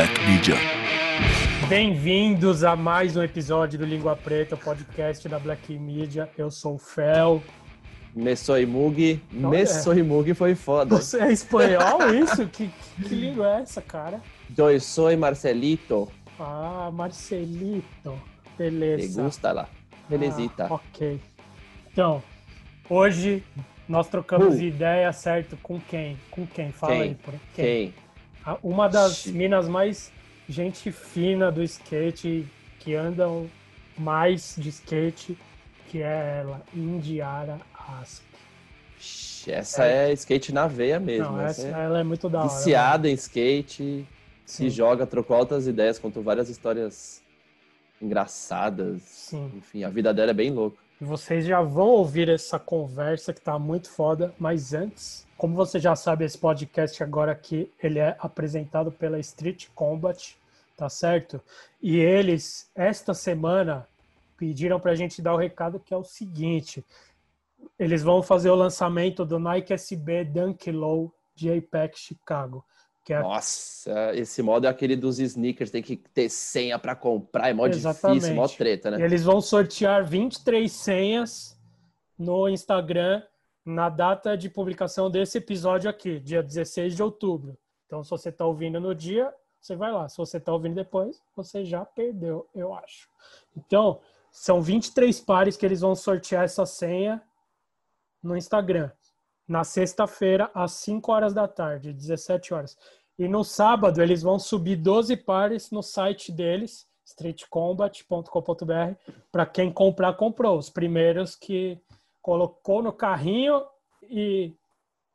Black Media. Bem-vindos a mais um episódio do Língua Preta, podcast da Black Media. Eu sou o Fel. Me soy Mug. Não Me é. soy Mug foi foda. Você é espanhol isso? Que, que língua é essa, cara? Eu soy Marcelito. Ah, Marcelito. Te Beleza. gusta lá. Belezita. Ah, ok. Então, hoje nós trocamos Uh. ideia, certo? Com quem? Com quem? Fala Quem? aí. Por... Quem? A- Uma das minas mais gente fina do skate, que andam mais de skate, que é ela, Indiara Asp. Ixi, Essa é skate na veia mesmo. Não, essa, é ela é muito da hora. viciada em skate. Se Sim. joga, trocou altas ideias, contou várias histórias engraçadas. Sim. Enfim, a vida dela é bem louca. E Vocês já vão ouvir essa conversa que tá muito foda, mas antes, como você já sabe, esse podcast agora aqui, ele é apresentado pela Street Combat, tá certo? E eles, esta semana, pediram pra gente dar o recado que é o seguinte, eles vão fazer o lançamento do Nike SB Dunk Low de Apex Chicago, que é Nossa, esse modo é aquele dos sneakers, tem que ter senha pra comprar, é mó Exatamente. difícil, mó treta, né? Eles vão sortear 23 senhas no Instagram na data de publicação desse episódio aqui, dia 16 de outubro. Então, se você está ouvindo no dia, você vai lá. Se você está ouvindo depois, você já perdeu, eu acho. Então, são 23 pares que eles vão sortear essa senha no Instagram. Na sexta-feira, às 5 horas da tarde, 17 horas. E no sábado, eles vão subir 12 pares no site deles, streetcombat.com.br, para quem comprar, comprou. Os primeiros que colocou no carrinho e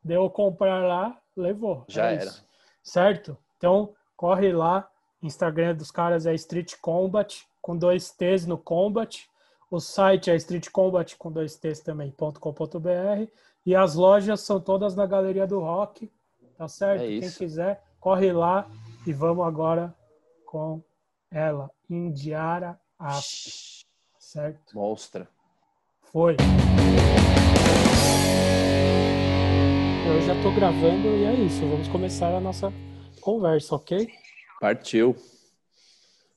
deu comprar lá, levou. Já É era. isso. Certo? Então, corre lá. Instagram dos caras é Street Combat, com dois T's no Combat. O site é Street Combat com dois T's também, .com.br. E as lojas são todas na Galeria do Rock, tá certo? É Quem quiser, corre lá e vamos agora com ela, Indiara Asp, certo? Monstra. Foi. Eu já tô gravando e é isso. Vamos começar a nossa conversa, ok? Partiu.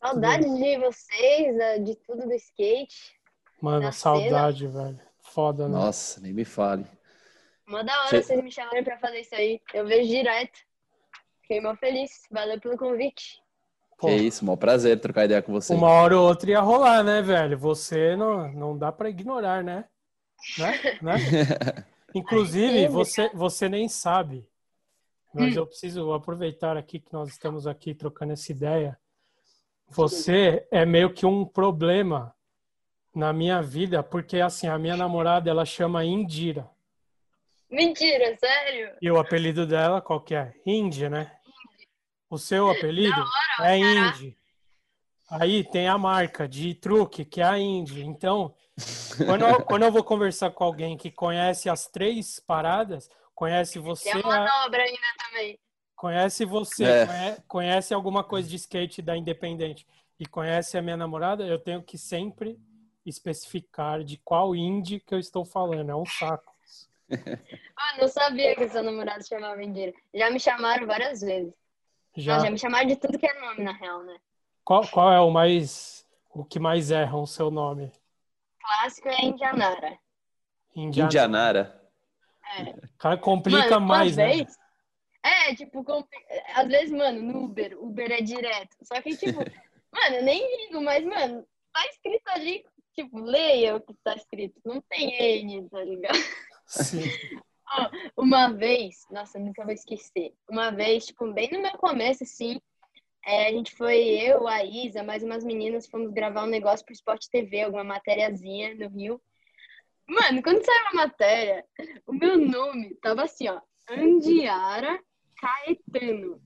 Saudades de vocês, de tudo do skate. Mano, saudade, velho. Foda, né? Nossa, nem me fale. Mó da hora Cê- vocês me chamarem pra fazer isso aí. Eu vejo direto. Fiquei mó feliz. Valeu pelo convite. Pô, Que isso, mó prazer trocar ideia com você. uma hora ou outra ia rolar, né, velho? Você não, não dá pra ignorar, né? Né? né? Inclusive, você, você nem sabe. Mas eu preciso aproveitar aqui que nós estamos aqui trocando essa ideia. Você é meio que um problema na minha vida, porque assim, a minha namorada, ela chama Indira. Mentira, sério? E o apelido dela, qual que é? Indy, né? O seu apelido é Indy. Aí tem a marca de truque, que é a Indy. Então, quando eu, quando eu vou conversar com alguém que conhece as três paradas, conhece você, Tem a a- manobra ainda também. conhece você, É. conhe- conhece alguma coisa de skate da Independente e conhece a minha namorada, eu tenho que sempre especificar de qual Indy que eu estou falando. É um saco. Ah, não sabia que seu namorado chamava Mentira. Já me chamaram várias vezes. Já, Não, já me chamaram de tudo que é nome, na real, né? Qual, qual é o mais o que mais erram o seu nome? Clássico é Indianara. Indiana. Indianara. É. Cara, complica Mano, mais, uma né? vez- É, tipo, compli- às vezes, mano, no Uber, Uber é direto. Só que, tipo, mano, eu nem ligo, mas, mano, tá escrito ali, tipo, leia o que tá escrito. Não tem N, tá ligado? Sim. Uma vez, nossa, eu nunca vou esquecer. Uma vez, tipo, bem no meu começo, assim, é, a gente foi, eu, a Isa, mais umas meninas, fomos gravar um negócio pro Sport TV, alguma matériazinha no Rio. Mano, quando saiu a matéria, o meu nome tava assim, ó, Andiara Caetano.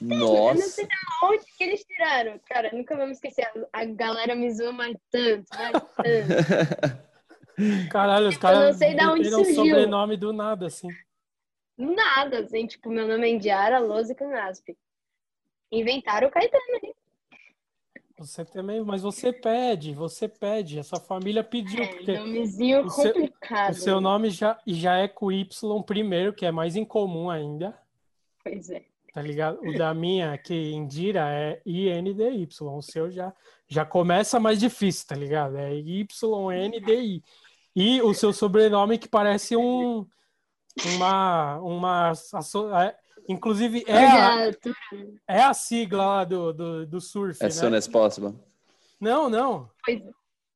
Eu não Nossa. sei de onde que eles tiraram. Cara, nunca vou me esquecer. A galera me zoa mais tanto, mais tanto. Caralho, os Tipo, eu não caras sei de onde surgiu. sobrenome do nada, assim. Nada, assim, tipo, meu nome é Indiara Lousa Canasp. Inventaram o Caetano ali. Você também, mas você pede, você pede. Essa família pediu, É, nomezinho o seu- complicado. o seu né? nome já, já é com Y primeiro, que é mais incomum ainda. Pois é. tá ligado? O da minha, que Indira, é INDY. O seu já, já começa mais difícil, tá ligado? É YNDI. E o seu sobrenome que parece um. Uma. uma é, inclusive, é a, é a sigla lá do, do, do surf. As né? soon as possible. Não, não. Pois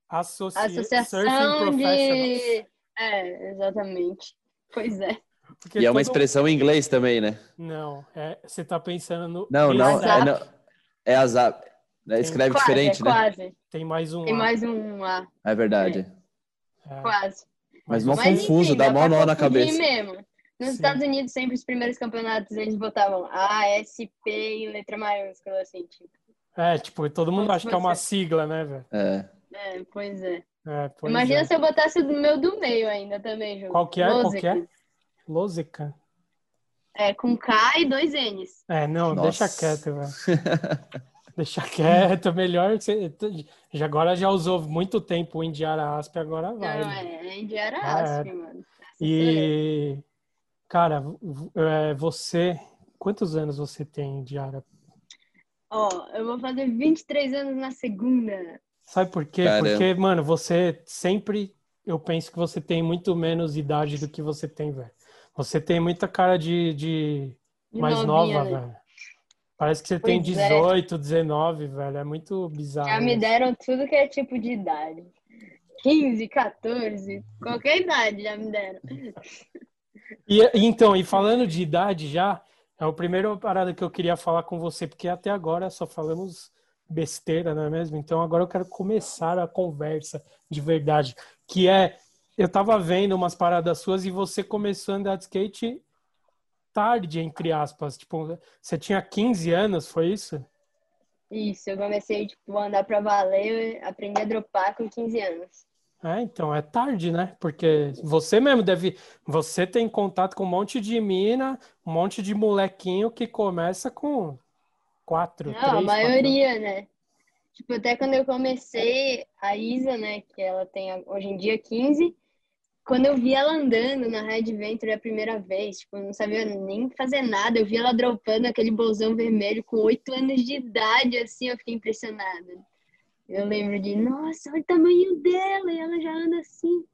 Associ... Associação Surfing de. É, exatamente. Pois é. Porque E é uma todo- expressão em inglês também, né? Não, é, você tá pensando no. Não, não. É, não, é azap. né? Escreve Quase, diferente, é né? quase. Tem mais um. Tem A. mais um A. É verdade. É, Quase. Mas mó Mas, confuso, enfim, dá mó pra nó na cabeça. mesmo. Nos Sim. Estados Unidos, sempre os primeiros campeonatos, eles botavam A, S, P em letra maiúscula, assim, tipo. É, tipo, todo mundo Como acha que é uma sigla, né, velho? É. É, pois é. É, pois Imagina é. se eu botasse o meu do meio ainda também, Ju. Qual que é? Qual que é? É, com K e dois N's. É, não, Nossa. deixa quieto, velho. Deixa quieto, melhor que você. Já agora já usou muito tempo o Indiara Asp, agora vai. Não, né? é, Indiara Ah, é. Asp, mano. E, cara, é, você. Quantos anos você tem, Indiara? Ó, eu vou fazer 23 anos na segunda. Sabe por quê? Caramba. Porque, mano, você sempre. Eu penso que você tem muito menos idade do que você tem, velho. Você tem muita cara de, de De mais novinha, nova, né? velho. Parece que você tem Pois é. 18, 19, velho. É muito bizarro. Já me isso. deram tudo que é tipo de idade. 15, 14, qualquer idade já me deram. E, então, e falando de idade já, é a primeira parada que eu queria falar com você, porque até agora só falamos besteira, não é mesmo? Então agora eu quero começar a conversa de verdade, que é, eu tava vendo umas paradas suas e você começou a andar de skate tarde, entre aspas, tipo, você tinha 15 anos, foi isso? Isso, eu comecei tipo, a andar pra valer, aprendi a dropar com 15 anos. É, então, é tarde, né? Porque você mesmo deve. Você tem contato com um monte de mina, um monte de molequinho que começa com quatro, Não, três, a quatro maioria, né? Tipo, até quando eu comecei, a Isa, né, que ela tem hoje em dia 15, quando eu vi ela andando na Red Venture a primeira vez, tipo, eu não sabia nem fazer nada, eu vi ela dropando aquele bolsão vermelho com 8 anos de idade, assim, eu fiquei impressionada. Eu lembro de, nossa, olha o tamanho dela, e ela já anda assim.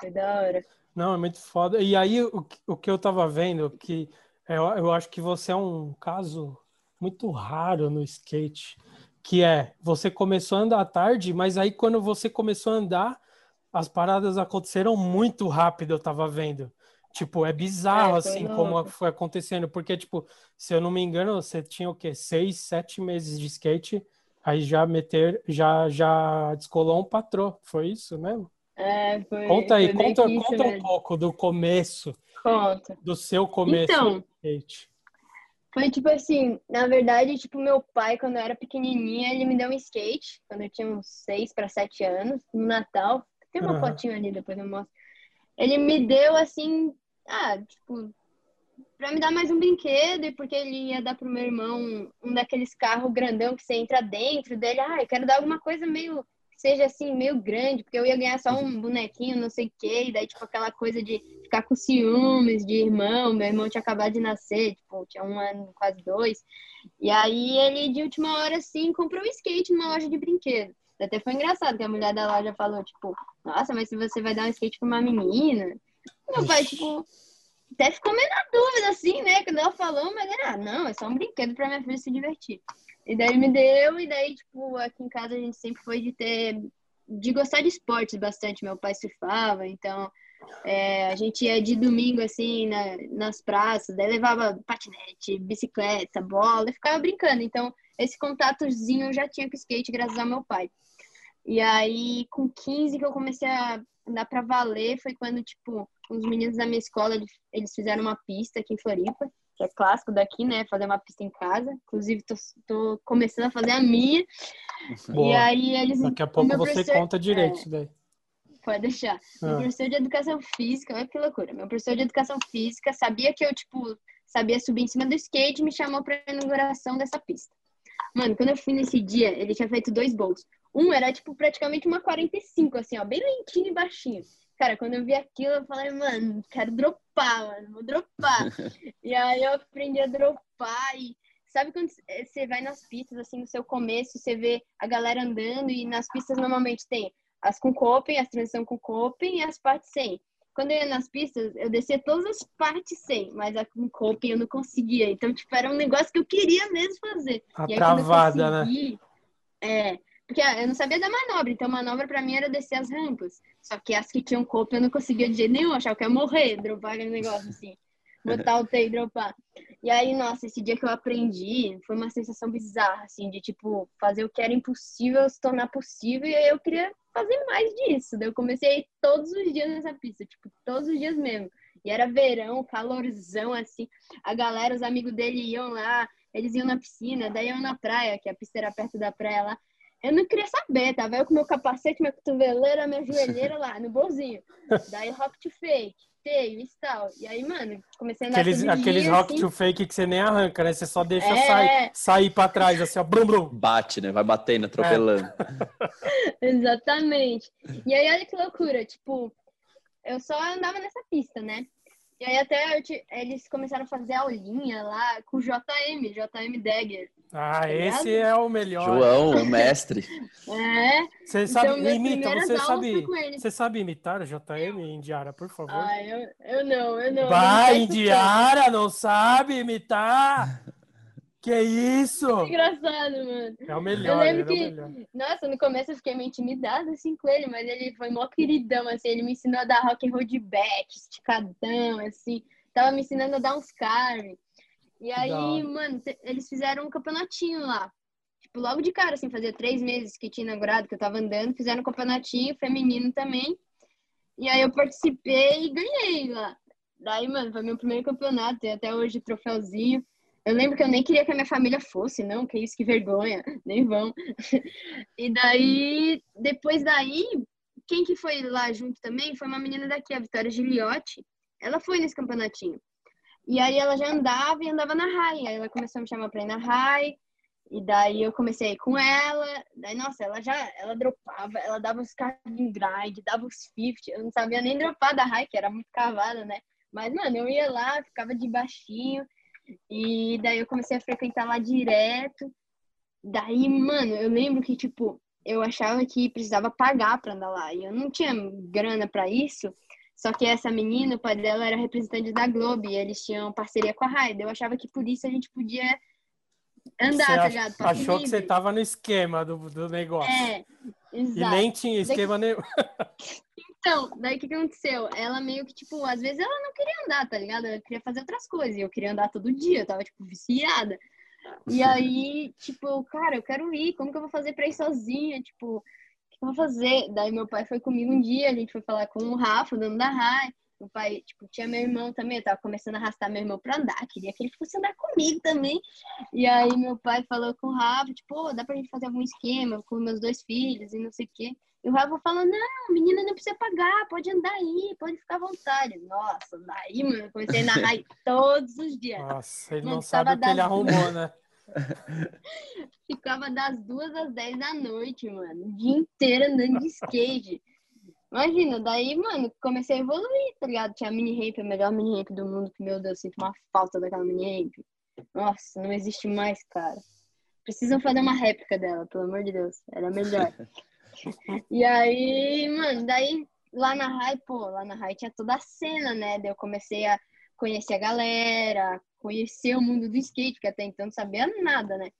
Foi da hora. Não, é muito foda. E aí, o, que- o que eu tava vendo, que eu, eu acho que você é um caso muito raro no skate, que é, você começou a andar tarde, mas aí quando você começou a andar, as paradas aconteceram muito rápido, eu tava vendo. Tipo, é bizarro, É, assim, louco. como foi acontecendo, porque, tipo, se eu não me engano, você tinha o quê? Seis, sete meses de skate, aí já meter, já, já descolou um patrão, foi isso mesmo? É, foi, Conta aí, conta, conta um pouco do começo, Conta. do seu começo Então, skate. Foi tipo assim, na verdade, tipo, meu pai, quando eu era pequenininha, ele me deu um skate, quando eu tinha uns 6 para 7 anos, no Natal. Tem uma Aham. fotinho ali, depois eu mostro. Ele me deu assim, ah, tipo, pra me dar mais um brinquedo e porque ele ia dar pro meu irmão um daqueles carros grandão que você entra dentro dele. Ah, eu quero dar alguma coisa meio que seja assim, meio grande, porque eu ia ganhar só um bonequinho, não sei o quê, e daí, tipo, aquela coisa de ficar com ciúmes de irmão. Meu irmão tinha acabado de nascer, tipo, tinha um ano, quase dois. E aí ele, de última hora, assim, comprou um skate numa loja de brinquedo. Até foi engraçado que a mulher da loja falou, tipo, nossa, mas se você vai dar um skate pra uma menina. Meu pai, tipo, até ficou meio na dúvida, assim, né? Quando ela falou, mas era, ah, não, é só um brinquedo pra minha filha se divertir. E daí me deu, e daí, tipo, aqui em casa a gente sempre foi de ter. de gostar de esportes bastante. Meu pai surfava, então é, a gente ia de domingo, assim, na- nas praças, daí levava patinete, bicicleta, bola, e ficava brincando. Então, esse contatozinho eu já tinha com skate, graças ao meu pai. E aí, com 15 que eu comecei a andar pra valer, foi quando, tipo, os meninos da minha escola, eles- fizeram uma pista aqui em Floripa, que é clássico daqui, né? Fazer uma pista em casa. Inclusive, tô, tô começando a fazer a minha. E Boa. aí, eles... Daqui a pouco meu você professor- conta direito é, isso daí. Pode deixar. Meu Ah. professor de educação física, olha que loucura. Meu professor de educação física sabia que eu, tipo, sabia subir em cima do skate e me chamou pra inauguração dessa pista. Mano, quando eu fui nesse dia, ele tinha feito dois bowls. Um era, tipo, praticamente uma 45, assim, ó, bem lentinho e baixinho. Cara, quando eu vi aquilo, eu falei, mano, quero dropar, mano, vou dropar. e aí eu aprendi a dropar e sabe quando você vai nas pistas, assim, no seu começo, você vê a galera andando e nas pistas normalmente tem as com coping, as transição com coping e as partes sem. Quando eu ia nas pistas, eu descia todas as partes sem, mas a com coping eu não conseguia. Então, tipo, era um negócio que eu queria mesmo fazer. A e aí, travada, né? consegui, né? É, porque eu não sabia da manobra, então manobra para mim era descer as rampas. Só que as que tinham coping eu não conseguia de jeito nenhum, achava que ia morrer, dropar aquele negócio assim. Botar o T e dropar. E aí, nossa, esse dia que eu aprendi foi uma sensação bizarra, assim, de tipo, fazer o que era impossível se tornar possível, e aí eu queria fazer mais disso. Daí eu comecei todos os dias nessa pista, tipo, todos os dias mesmo. E era verão, calorzão, assim. A galera, os amigos dele iam lá, eles iam na piscina, daí iam na praia, que a pista era perto da praia lá. Eu não queria saber, tava eu com meu capacete, minha cotoveleira, minha joelheira lá, no bolzinho. Daí rock to fake, feio e tal. E aí, mano, comecei a andar Aqueles, aqueles dia, rock assim. to fake que você nem arranca, né? Você só deixa é... sair, sair pra trás, assim, ó, brum, brum. Bate, né? Vai batendo, atropelando. É. Exatamente. E aí, olha que loucura, tipo, eu só andava nessa pista, né? E aí até te, eles começaram a fazer aulinha lá com o JM, JM Dagger. Ah, tá esse é o melhor. João, o mestre. é. Você sabe, então, imita, você sabe, você sabe imitar o JM Indiara, por favor? Ah, eu, eu não, eu não. Vai, Indiara, não sabe imitar? Que isso? engraçado, mano. É o melhor. Eu lembro que, é melhor. nossa, no começo eu fiquei meio intimidada assim com ele, mas ele foi mó queridão, assim, ele me ensinou a dar rock and roll de back, esticadão, assim. Tava me ensinando a dar uns carve. E aí, mano, eles fizeram um campeonatinho lá. Tipo, logo de cara, assim, fazia três meses que tinha inaugurado, que eu tava andando, fizeram um campeonatinho feminino também. E aí eu participei e ganhei lá. Daí, mano, foi meu primeiro campeonato, tem até hoje troféuzinho. Eu lembro que eu nem queria que a minha família fosse, não, que isso, que vergonha, nem vão. E daí, depois daí, quem que foi lá junto também foi uma menina daqui, a Vitória Giliotti. Ela foi nesse campeonatinho. E aí ela já andava e andava na RAI. Aí ela começou a me chamar pra ir na RAI. E daí eu comecei com ela. Daí, nossa, ela já ela dropava, ela dava os carving grind, dava os 50. Eu não sabia nem dropar da RAI, que era muito cavada, né? Mas, mano, eu ia lá, ficava de baixinho. E daí eu comecei a frequentar lá direto. Daí, mano, eu lembro que, tipo, eu achava que precisava pagar pra andar lá. E eu não tinha grana para isso. Só que essa menina, o pai dela era representante da Globo e eles tinham parceria com a Raida. Eu achava que por isso a gente podia andar, você tá ligado? Achou que você tava no esquema do, do negócio. É, exato. E nem tinha esquema daí... nenhum. Então, daí o que, que aconteceu? Ela meio que, tipo, às vezes ela não queria andar, tá ligado? Ela queria fazer outras coisas. E eu queria andar todo dia, eu tava, tipo, viciada. E aí, tipo, cara, eu quero ir, como que eu vou fazer pra ir sozinha? Tipo, o que eu vou fazer? Daí meu pai foi comigo um dia, a gente foi falar com o Rafa, o dono da RAI. Meu pai, tipo, tinha meu irmão também, eu tava começando a arrastar meu irmão pra andar, queria que ele fosse andar comigo também. E aí meu pai falou com o Rafa, tipo, oh, dá pra gente fazer algum esquema com meus dois filhos e não sei o quê. E o Rafa falou, não, menina não precisa pagar, pode andar aí, pode ficar à vontade. Nossa, daí, mano, eu comecei a narrar todos os dias. Nossa, ele mano, não sabe o que ele arrumou, né? Ficava das duas às dez da noite, mano. O dia inteiro andando de skate. Imagina, daí, mano, comecei a evoluir, tá ligado? Tinha a mini ramp, a melhor mini ramp do mundo, que, meu Deus, sinto uma falta daquela mini ramp. Nossa, não existe mais, cara. Precisam fazer uma réplica dela, pelo amor de Deus. Era melhor. E aí, mano, daí lá na Rai, pô, lá na Rai tinha toda a cena, né? Daí eu comecei a conhecer a galera, conhecer o mundo do skate, que até então não sabia nada, né?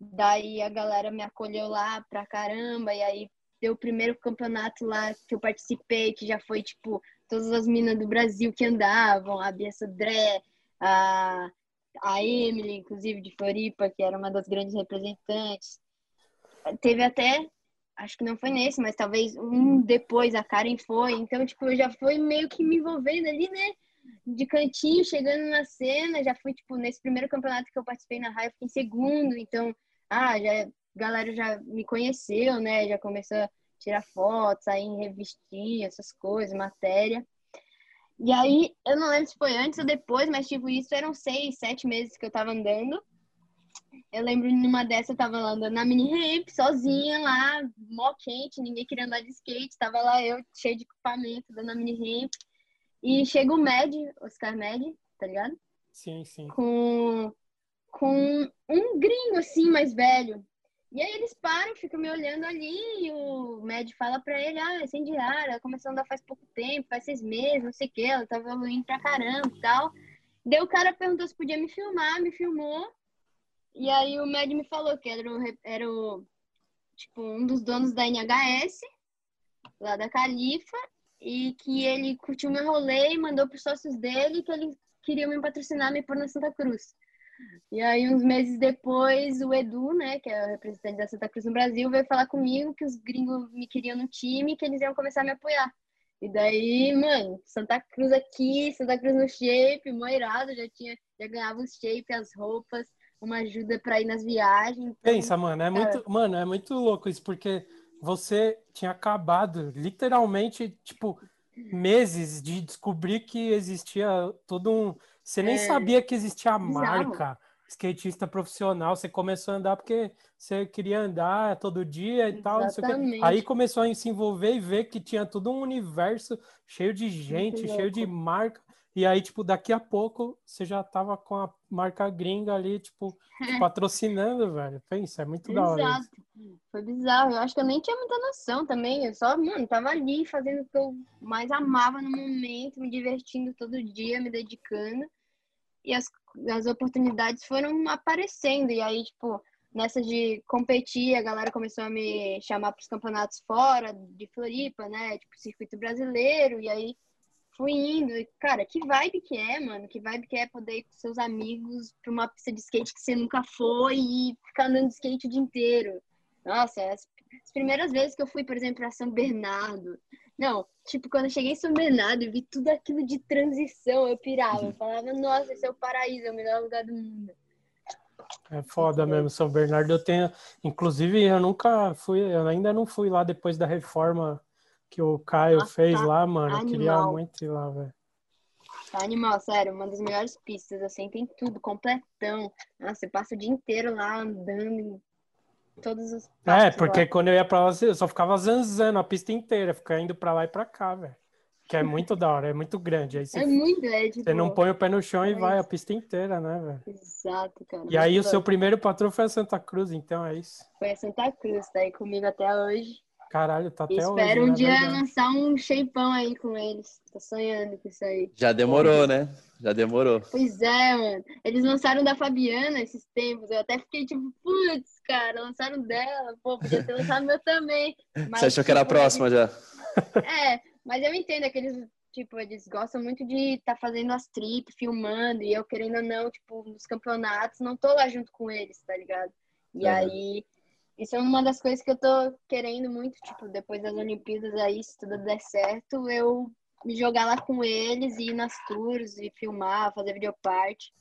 Daí a galera me acolheu lá pra caramba, e aí deu o primeiro campeonato lá que eu participei, que já foi, tipo, todas as minas do Brasil que andavam, a Bia Sodré, a, a Emily, inclusive, de Floripa, que era uma das grandes representantes. Teve até acho que não foi nesse, mas talvez um depois a Karen foi. Então, tipo, eu já fui meio que me envolvendo ali, né? De cantinho, chegando na cena. Já fui, tipo, nesse primeiro campeonato que eu participei na raia, fiquei em segundo. Então, ah, já, a galera já me conheceu, né? Já começou a tirar fotos, sair em revistinha, essas coisas, matéria. E aí, eu não lembro se foi antes ou depois, mas, tipo, isso eram seis, sete meses que eu tava andando. eu lembro numa dessa, eu tava lá andando na mini ramp, sozinha lá, mó quente, ninguém queria andar de skate. Tava lá eu, cheio de equipamento, dando a mini ramp. E chega o Med, Oscar Med, tá ligado? Sim, sim. Com, com um gringo, assim, mais velho. E aí eles param, ficam me olhando ali, e o Med fala pra ele, ah, é incendiária, ela começou a andar faz pouco tempo, faz seis meses, não sei o que, ela tá evoluindo pra caramba e tal. Daí o cara perguntou se podia me filmar, me filmou. E aí o Med me falou que era o, era o tipo, um dos donos da NHS, lá da Califa, e que ele curtiu meu rolê e mandou pros sócios dele que ele queria me patrocinar, me pôr na Santa Cruz. E aí, uns meses depois, o Edu, né, que é o representante da Santa Cruz no Brasil, veio falar comigo que os gringos me queriam no time que eles iam começar a me apoiar. E daí, mano, Santa Cruz aqui, Santa Cruz no shape, moirado, já tinha, já ganhava os shape, as roupas, uma ajuda para ir nas viagens. Então, Pensa, mano, é muito, mano, é muito louco isso, porque você tinha acabado, literalmente, tipo, meses de descobrir que existia todo um. Você nem é, sabia que existia a marca skatista profissional. Você começou a andar porque você queria andar todo dia e tal. Aí começou a se envolver e ver que tinha todo um universo cheio de gente, cheio de marca. E aí, tipo, daqui a pouco você já tava com a marca gringa ali, tipo, patrocinando, velho. Pensa, é muito Exato. da hora. Isso. Foi bizarro. Eu acho que eu nem tinha muita noção também. Eu só, mano, tava ali fazendo o que eu mais amava no momento, me divertindo todo dia, me dedicando. E as, as oportunidades foram aparecendo. E aí, tipo, nessa de competir, a galera começou a me chamar para os campeonatos fora de Floripa, né? Tipo, circuito brasileiro. E aí fui indo. Cara, que vibe que é, mano? Que vibe que é poder ir com seus amigos pra uma pista de skate que você nunca foi e ficar andando de skate o dia inteiro. Nossa, as, as primeiras vezes que eu fui, por exemplo, pra São Bernardo. Não, tipo, quando eu cheguei em São Bernardo e vi tudo aquilo de transição, eu pirava. Eu falava, nossa, esse é o paraíso, é o melhor lugar do mundo. É foda mesmo, São Bernardo. Eu tenho, inclusive, eu nunca fui, eu ainda não fui lá depois da reforma que o Caio Nossa, fez tá lá, mano. Animal. Eu queria muito ir lá, velho. Tá animal, sério, uma das melhores pistas, assim, tem tudo, completão. Nossa, você passa o dia inteiro lá andando em todos os. É, porque lá. quando eu ia pra lá, eu só ficava zanzando a pista inteira, ficava indo pra lá e pra cá, velho. Que é muito da hora, é muito grande. Aí você, é muito, é, tipo, Você não põe o pé no chão é e vai a pista inteira, né, velho? Exato, cara. E aí o seu primeiro patrão foi a Santa Cruz, então é isso. Foi a Santa Cruz, tá aí comigo até hoje. Caralho, tá até Espero hoje. Espero um dia verdade. lançar um shapeão aí com eles. Tô sonhando com isso aí. Já demorou, né? Já demorou. Pois é, mano. Eles lançaram da Fabiana esses tempos. Eu até fiquei tipo, putz, cara, lançaram dela. Pô, podia ter lançado meu também. Mas, Você achou tipo, que era a tipo, próxima já? É, mas eu entendo que eles, tipo, eles gostam muito de estar tá fazendo as trips, filmando. E eu, querendo ou não, tipo, nos campeonatos, não tô lá junto com eles, tá ligado? E uhum. aí isso é uma das coisas que eu tô querendo muito, tipo, depois das Olimpíadas aí, se tudo der certo, eu me jogar lá com eles e ir nas tours e filmar, fazer videoparte.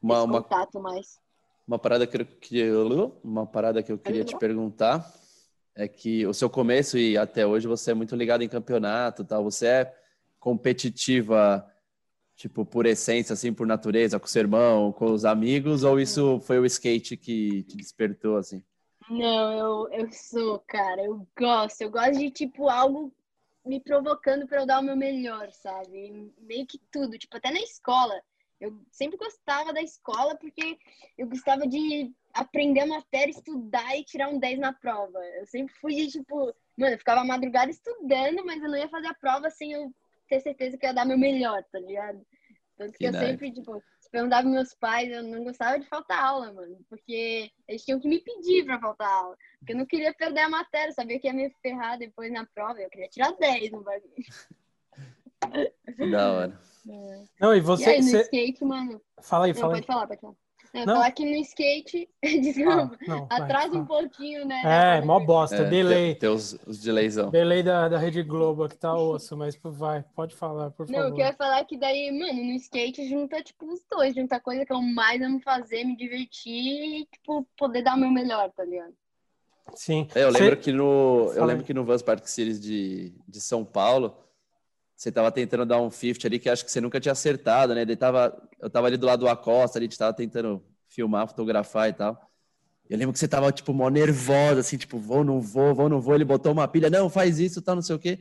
Uma, uma, contato mais. Uma parada que eu, uma parada que eu queria te perguntar é que o seu começo e até hoje você é muito ligado em campeonato, tal. Você é competitiva, tipo, por essência, assim, por natureza, com o seu irmão, com os amigos, ou isso foi o skate que te despertou, assim? Não, eu, eu sou, cara. Eu gosto. Eu gosto de, tipo, algo me provocando para eu dar o meu melhor, sabe? Meio que tudo. Tipo, até na escola. Eu sempre gostava da escola porque eu gostava de aprender a matéria, estudar e tirar um 10 na prova. Eu sempre fui de, tipo, mano, eu ficava madrugada estudando, mas eu não ia fazer a prova sem eu ter certeza que ia dar meu melhor, tá ligado? Tanto que, que eu sempre, tipo, perguntava pros meus pais, eu não gostava de faltar aula, mano. Porque eles tinham que me pedir pra faltar aula. Porque eu não queria perder a matéria, sabia que ia me ferrar depois na prova. Eu queria tirar 10 no bagulho. Da hora. É. Não, e você. E aí, no você... skate, mano. Fala aí, não, fala aí. Pode falar, pode falar. Não, não? falar que no skate, desculpa, ah, não, atrasa um pouquinho, né? É, mó bosta, é, delay. Tem, tem os, os delaysão. Delay da, da Rede Globo que tá osso, mas vai, pode falar, por favor. Não, eu quero falar é que daí, mano, no skate junta, tipo, os dois, junta a coisa que eu mais amo fazer, me divertir e, tipo, poder dar o meu melhor, tá ligado? Sim. É, eu lembro Cê... que no, eu lembro que no Vans Park Series de, de São Paulo, você tava tentando dar um 50 ali que acho que você nunca tinha acertado, né? Ele tava, eu tava ali do lado do Acosta, a gente tava tentando filmar, fotografar e tal. Eu lembro que você tava, tipo, mó nervosa, assim, tipo, vou, não vou, vou, não vou. Ele botou uma pilha, não, faz isso, tal, não sei o quê.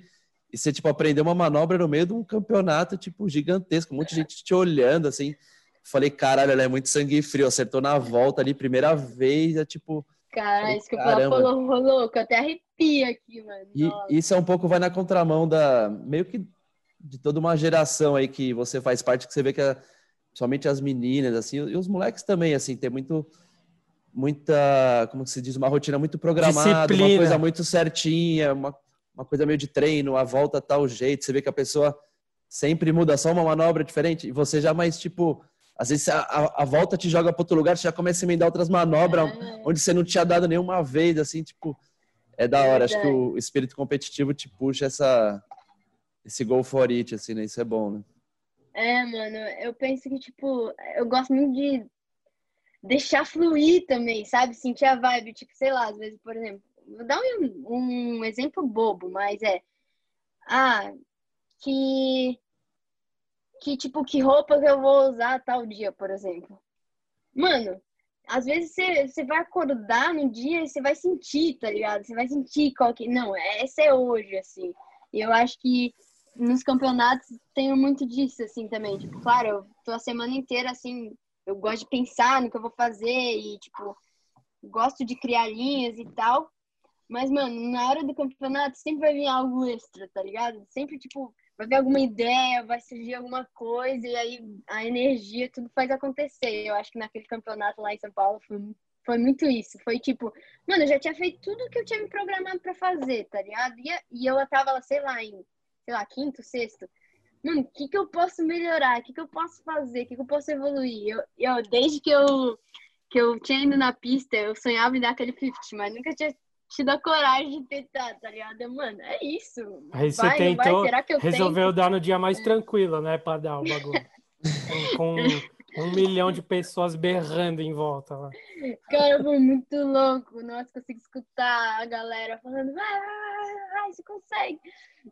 E você, tipo, aprendeu uma manobra no meio de um campeonato, tipo, gigantesco. Um monte de gente te olhando, assim. Falei, caralho, ela é muito sangue frio. Acertou na volta ali, primeira vez, é tipo... Cara, isso que eu falou, louco, até arrepia aqui, mano. E isso é um pouco, vai na contramão da... Meio que de toda uma geração aí que você faz parte, que você vê que é, somente as meninas, assim, e os moleques também, assim, tem muito muita, como se diz, uma rotina muito programada, Disciplina. uma coisa muito certinha, uma, uma coisa meio de treino, a volta tal jeito, você vê que a pessoa sempre muda, só uma manobra diferente, e você já mais, tipo, às vezes a, a, a volta te joga para outro lugar, você já começa a emendar outras manobras, é. onde você não tinha dado nenhuma vez, assim, tipo, é da hora, acho que o espírito competitivo te puxa essa, esse go for it, assim, né, isso é bom, né? É, mano, eu penso que, tipo, eu gosto muito de deixar fluir também, sabe? Sentir a vibe, tipo, sei lá, às vezes, por exemplo, vou dar um, um exemplo bobo, mas é, ah, que, que, tipo, que roupa que eu vou usar tal dia, por exemplo. Mano, às vezes você, você vai acordar no dia e você vai sentir, tá ligado? Você vai sentir qual que. Não, essa é hoje, assim. Eu acho que nos campeonatos tenho muito disso, assim, também. Tipo, claro, eu tô a semana inteira, assim, eu gosto de pensar no que eu vou fazer e, tipo, gosto de criar linhas e tal. Mas, mano, na hora do campeonato sempre vai vir algo extra, tá ligado? Sempre, tipo, vai vir alguma ideia, vai surgir alguma coisa e aí a energia, tudo faz acontecer. Eu acho que naquele campeonato lá em São Paulo foi, foi muito isso. Foi tipo, mano, eu já tinha feito tudo que eu tinha me programado para fazer, tá ligado? E, e eu tava, sei lá, em, sei lá, quinto, sexto mano, o que, que eu posso melhorar? O que, que eu posso fazer? O que, que eu posso evoluir? Eu, eu, desde que eu, que eu tinha ido na pista, eu sonhava em dar aquele 50, mas nunca tinha tido a coragem de tentar, tá ligado? Mano, é isso. Aí vai, você tentou, resolveu dar no dia mais tranquilo, né, pra dar o bagulho. com, com um milhão de pessoas berrando em volta lá. Cara, foi muito louco. Nossa, consigo escutar a galera falando, vai, vai, vai, vai, você consegue.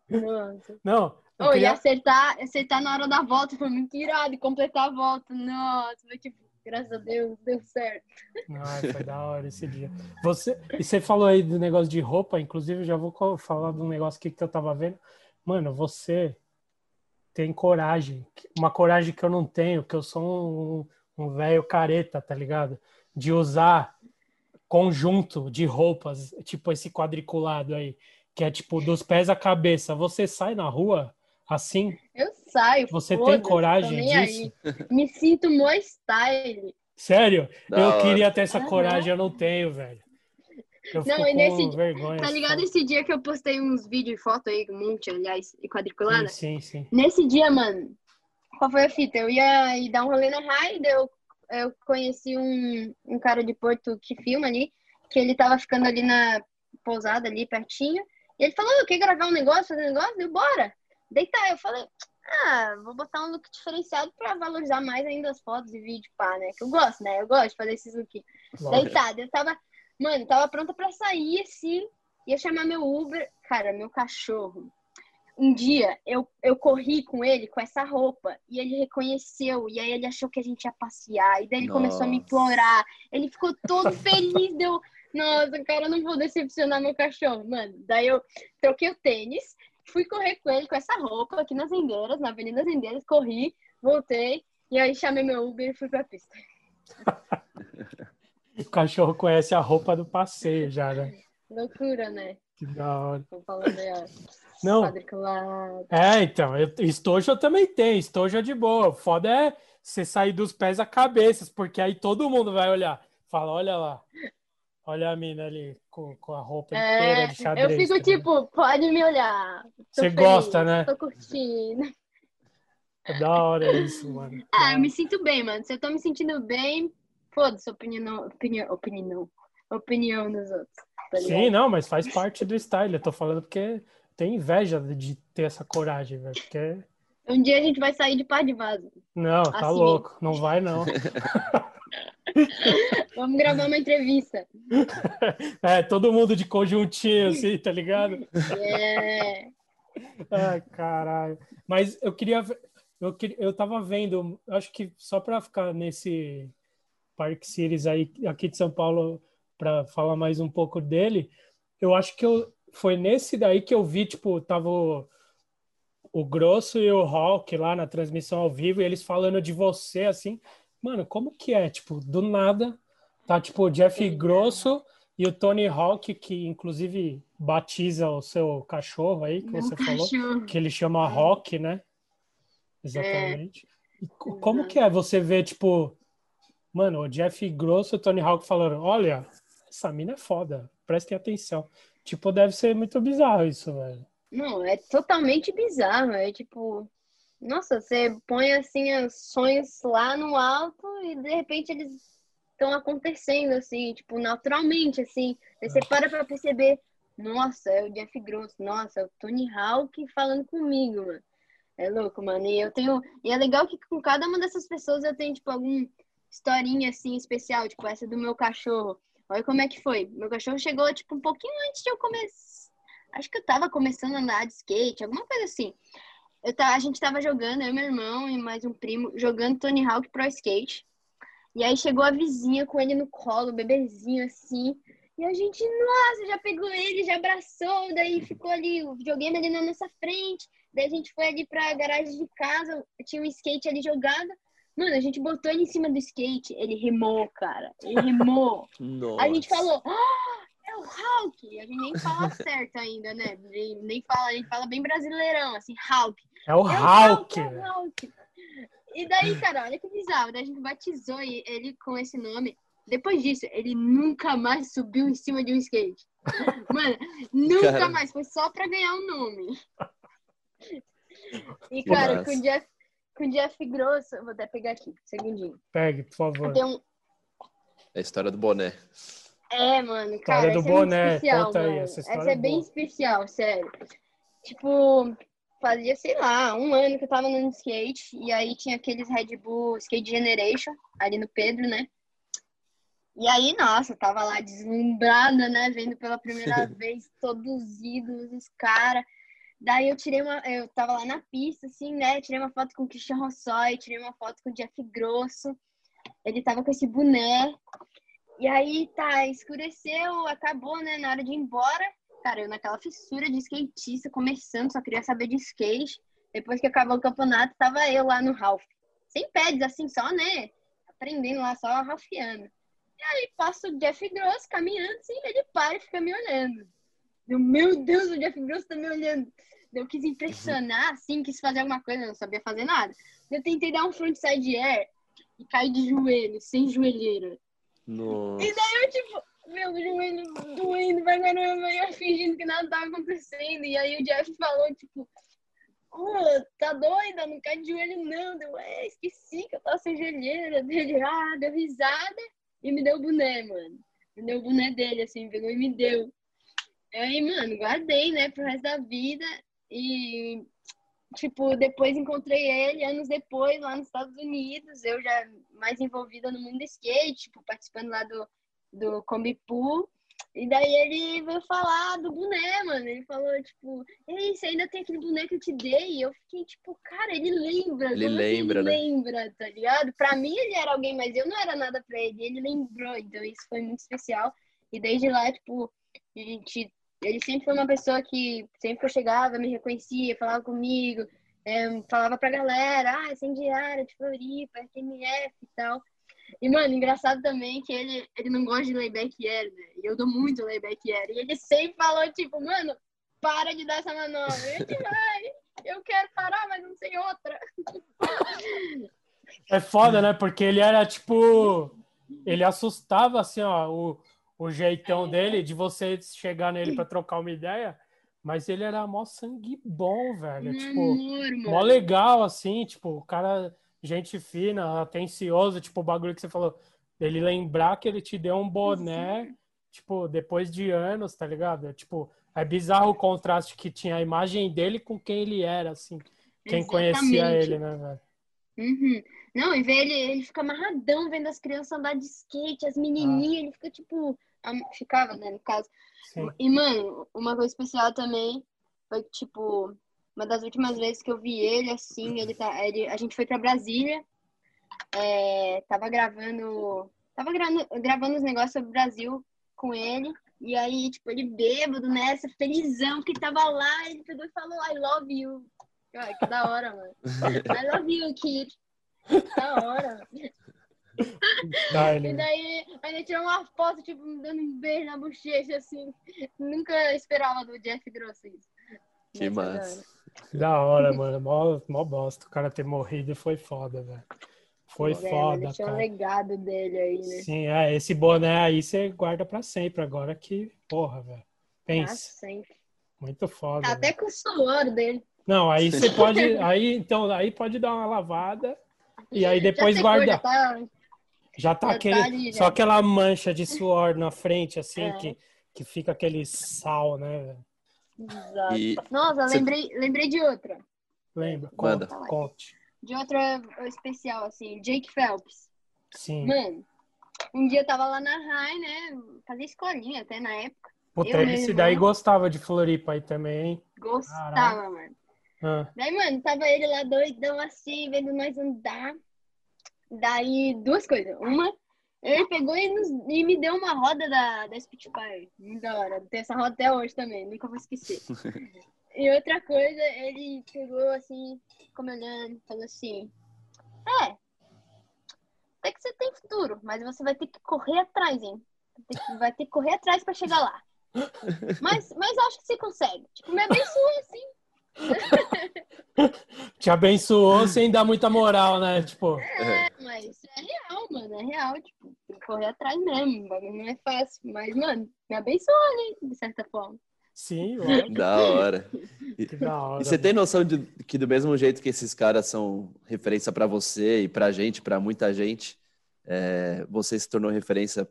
Nossa. Não, Oh, queria... E acertar, acertar na hora da volta foi muito irado. E completar a volta, nossa, foi tipo, graças a Deus, deu certo. Ai, foi da hora esse dia. Você, e você falou aí do negócio de roupa, inclusive, já vou falar de um negócio aqui que eu tava vendo. Mano, você tem coragem, uma coragem que eu não tenho, que eu sou um, um velho careta, tá ligado? De usar conjunto de roupas, tipo esse quadriculado aí, que é tipo dos pés à cabeça. Você sai na rua assim? Eu saio. Você tem coragem disso? Aí. Me sinto mo style. Sério? Da eu hora. queria ter essa coragem, eu não tenho, velho. Eu não, e nesse vergonha, tá ligado esse dia que eu postei uns vídeos e foto aí, um monte, aliás, e quadriculada? Sim, sim, sim. Nesse dia, mano, qual foi a fita? Eu ia ir dar um rolê na raia, eu, eu conheci um, um cara de Porto que filma ali, que ele tava ficando ali na pousada ali, pertinho, e ele falou, quer gravar um negócio, fazer um negócio? Eu, bora! deitar. Eu falei, ah, vou botar um look diferenciado pra valorizar mais ainda as fotos e vídeo, pá, né? Que eu gosto, né? Eu gosto de fazer esses looks. Deitada. Eu tava, mano, tava pronta pra sair, assim, ia chamar meu Uber. Cara, meu cachorro. Um dia eu, eu corri com ele com essa roupa e ele reconheceu. E aí ele achou que a gente ia passear. E daí ele Nossa. começou a me implorar. Ele ficou todo feliz. Deu, Nossa, cara, eu não vou decepcionar meu cachorro. Mano, daí eu troquei o tênis fui correr com ele com essa roupa aqui nas Endeiras, na Avenida das Endeiras, corri, voltei, e aí chamei meu Uber e fui pra pista. o cachorro conhece a roupa do passeio já, né? Loucura, né? Que da hora. Aí, ó. Não. É, então, eu, estojo eu também tenho, estojo é de boa. O foda é você sair dos pés à cabeça, porque aí todo mundo vai olhar. Fala, olha lá. Olha a mina ali com, com a roupa é, inteira de xadrez. Eu fico tá tipo, pode me olhar. Você gosta, né? Tô curtindo. É da hora isso, mano. Ah, eu me sinto bem, mano. Se eu tô me sentindo bem, foda-se, opinião, opinião, opinião, opinião dos outros. Tá Sim, não, mas faz parte do style. Eu tô falando porque tem inveja de ter essa coragem, velho. Porque... Um dia a gente vai sair de par de vaso. Não, tá assim. louco. Não vai, não. Vamos gravar uma entrevista. É, todo mundo de conjuntinho, assim, tá ligado? É. Ai, caralho. Mas eu queria. Eu, eu tava vendo, acho que só para ficar nesse, Park Cities aí, aqui de São Paulo para falar mais um pouco dele. Eu acho que eu, foi nesse daí que eu vi, tipo, tava o, o Grosso e o Hulk lá na transmissão ao vivo, e eles falando de você, assim. Mano, como que é? Tipo, do nada, tá, tipo, o Jeff Grosso e o Tony Hawk, que inclusive batiza o seu cachorro aí, que Meu você cachorro. falou, que ele chama Rock, né? Exatamente. É. Como que é você ver, tipo, mano, o Jeff Grosso e o Tony Hawk falando, olha, essa mina é foda, prestem atenção. Tipo, deve ser muito bizarro isso, velho. Não, é totalmente bizarro. É tipo, nossa, você põe assim os sonhos lá no alto e de repente eles estão acontecendo, assim, tipo, naturalmente, assim. Aí você para pra perceber, nossa, é o Jeff Gross, nossa, é o Tony Hawk falando comigo, mano. É louco, mano. E eu tenho. E é legal que com cada uma dessas pessoas eu tenho, tipo, alguma historinha assim especial, tipo, essa do meu cachorro. Olha como é que foi. Meu cachorro chegou, tipo, um pouquinho antes de eu começar. Acho que eu tava começando a andar de skate, alguma coisa assim. Eu tá, a gente tava jogando, eu, meu irmão e mais um primo, jogando Tony Hawk Pro Skate. E aí chegou a vizinha com ele no colo, bebezinho assim. E a gente, nossa, já pegou ele, já abraçou, daí ficou ali o videogame ali na nossa frente. Daí a gente foi ali pra garagem de casa, tinha um skate ali jogado. Mano, a gente botou ele em cima do skate, ele rimou, cara. Ele rimou. a gente falou, ah, é o Hulk. A gente nem fala certo ainda, né? Nem fala, a gente fala bem brasileirão, assim, Hulk. É o é Hulk. O Hulk, é o Hulk. E daí, cara, olha que bizarro. Daí a gente batizou ele com esse nome. Depois disso, ele nunca mais subiu em cima de um skate. Mano, nunca cara... mais. Foi só pra ganhar o um nome. E, cara, com o, Jeff, com o Jeff Grosso... Vou até pegar aqui, segundinho. Pegue, por favor. Tem um... É a história do boné. É, mano, cara, história do boné. É especial, Conta aí, essa história essa é, é bem especial, sério. Tipo, fazia, sei lá, um ano que eu tava no skate, e aí tinha aqueles Red Bull Skate Generation, ali no Pedro, né? E aí, nossa, tava lá deslumbrada, né? Vendo pela primeira vez todos os ídolos, os caras. Daí eu tirei uma. Eu tava lá na pista, assim, né? Tirei uma foto com o Christian Rossoy, tirei uma foto com o Jeff Grosso. Ele tava com esse boné. E aí, tá, escureceu, acabou, né? Na hora de ir embora cara, eu naquela fissura de skatista, começando, só queria saber de skate. Depois que acabou o campeonato, tava eu lá no Ralph. Sem pads, assim, só, né? Aprendendo lá, só ralfiano. E aí passa o Jeff Gross caminhando, assim, ele para e fica me olhando. Eu, meu Deus, o Jeff Gross tá me olhando. Eu quis impressionar, assim, quis fazer alguma coisa, não sabia fazer nada. Eu tentei dar um frontside air e caí de joelho, sem joelheira. Nossa. E daí eu, tipo, meu joelho doendo pra caramba, e eu fingindo que nada tava acontecendo. E aí o Jeff falou, tipo, oh, tá doida? Não cai de joelho não. Deu, é, esqueci que eu tava sem joelheira. Dele, ah, deu risada e me deu o boné, mano. Me deu o boné dele, assim, pegou e me deu. Aí, mano, guardei, né, pro resto da vida. E, tipo, depois encontrei ele, anos depois, lá nos Estados Unidos. Eu já mais envolvida no mundo do skate, tipo, participando lá do do Combipu. E daí ele veio falar do boné, mano. Ele falou, tipo, ei, você ainda tem aquele boné que eu te dei? E eu fiquei, tipo, cara, ele lembra. Ele lembra, ele né? lembra, tá ligado? Pra mim ele era alguém, mas eu não era nada pra ele. Ele lembrou, então isso foi muito especial. E desde lá, tipo, a gente. Ele sempre foi uma pessoa que, sempre que eu chegava, me reconhecia, falava comigo, é, falava pra galera, ah, é incendiária de Floripa, RTMF e tal. E, mano, engraçado também que ele, ele não gosta de layback air, né? E eu dou muito layback air. E ele sempre falou, tipo, mano, para de dar essa manobra. Eu, vai, eu quero parar, mas não sei outra. É foda, né? Porque ele era, tipo... Ele assustava, assim, ó, o, o jeitão dele de você chegar nele para trocar uma ideia. Mas ele era mó sangue bom, velho. Meu tipo, amor, mó legal, assim, tipo, o cara gente fina, atencioso, tipo o bagulho que você falou, ele lembrar que ele te deu um boné, Sim. tipo, depois de anos, tá ligado? É, tipo, é bizarro o contraste que tinha a imagem dele com quem ele era, assim, quem Exatamente. conhecia ele, né, velho? Uhum. Não, e ver ele, ele fica amarradão vendo as crianças andar de skate, as menininhas, ah. ele fica tipo. Ficava, né, no caso. Sim. E, mano, uma coisa especial também foi que, tipo, uma das últimas vezes que eu vi ele, assim, ele tá, ele, a gente foi para Brasília, é, tava gravando tava gravando, gravando os negócios sobre o Brasil com ele. E aí, tipo, ele bêbado nessa, felizão que tava lá, ele pegou e falou, I love you. Cara, que da hora, mano. I love you, kid. Da hora. E daí, ainda tirou uma foto, tipo, me dando um beijo na bochecha, assim. Nunca esperava do Jeff Grosso isso. Que massa. Da hora, mano. Mó, mó bosta. O cara ter morrido foi foda, velho. Foi Pô, foda, deixou cara. um legado dele aí, né? Sim, é, esse boné aí você guarda pra sempre. Agora que, porra, velho. Pensa. Pra sempre. Muito foda. Tá até com o suor dele. Não, aí você pode. Aí, então, aí pode dar uma lavada e aí depois guarda. Tá, já tá já aquele. Tá ali, já. Só aquela mancha de suor na frente, assim, é. que, que fica aquele sal, né? Exato. E... Nossa, lembrei, lembrei de outra. Lembra? Conta, conte. De outra especial, assim, Jake Phelps. Sim. Mano, um dia eu tava lá na High, né? Fazia escolinha até na época. Puta, esse daí gostava de Floripa aí também, hein? Gostava, Caralho. mano. Ah. Daí, mano, tava ele lá doidão assim, vendo nós andar. Daí, duas coisas. Uma, ele pegou e, nos, e me deu uma roda da, da Spitfire. Muito da hora. Tem essa roda até hoje também, nunca vou esquecer. e outra coisa, ele pegou assim, ficou me olhando, falou assim: É, até que você tem futuro, mas você vai ter que correr atrás, hein? Vai ter que correr atrás pra chegar lá. Mas, mas acho que você consegue. Tipo, me abençoou assim. Te abençoou sem dar muita moral, né? Tipo. É, mas é real, mano. É real. Tipo, tem que correr atrás mesmo. Não é fácil. Mas, mano, me abençoou, né? De certa forma. Sim, Da hora. E, da hora. E você tem noção de que do mesmo jeito que esses caras são referência para você e pra gente, para muita gente, é, você se tornou referência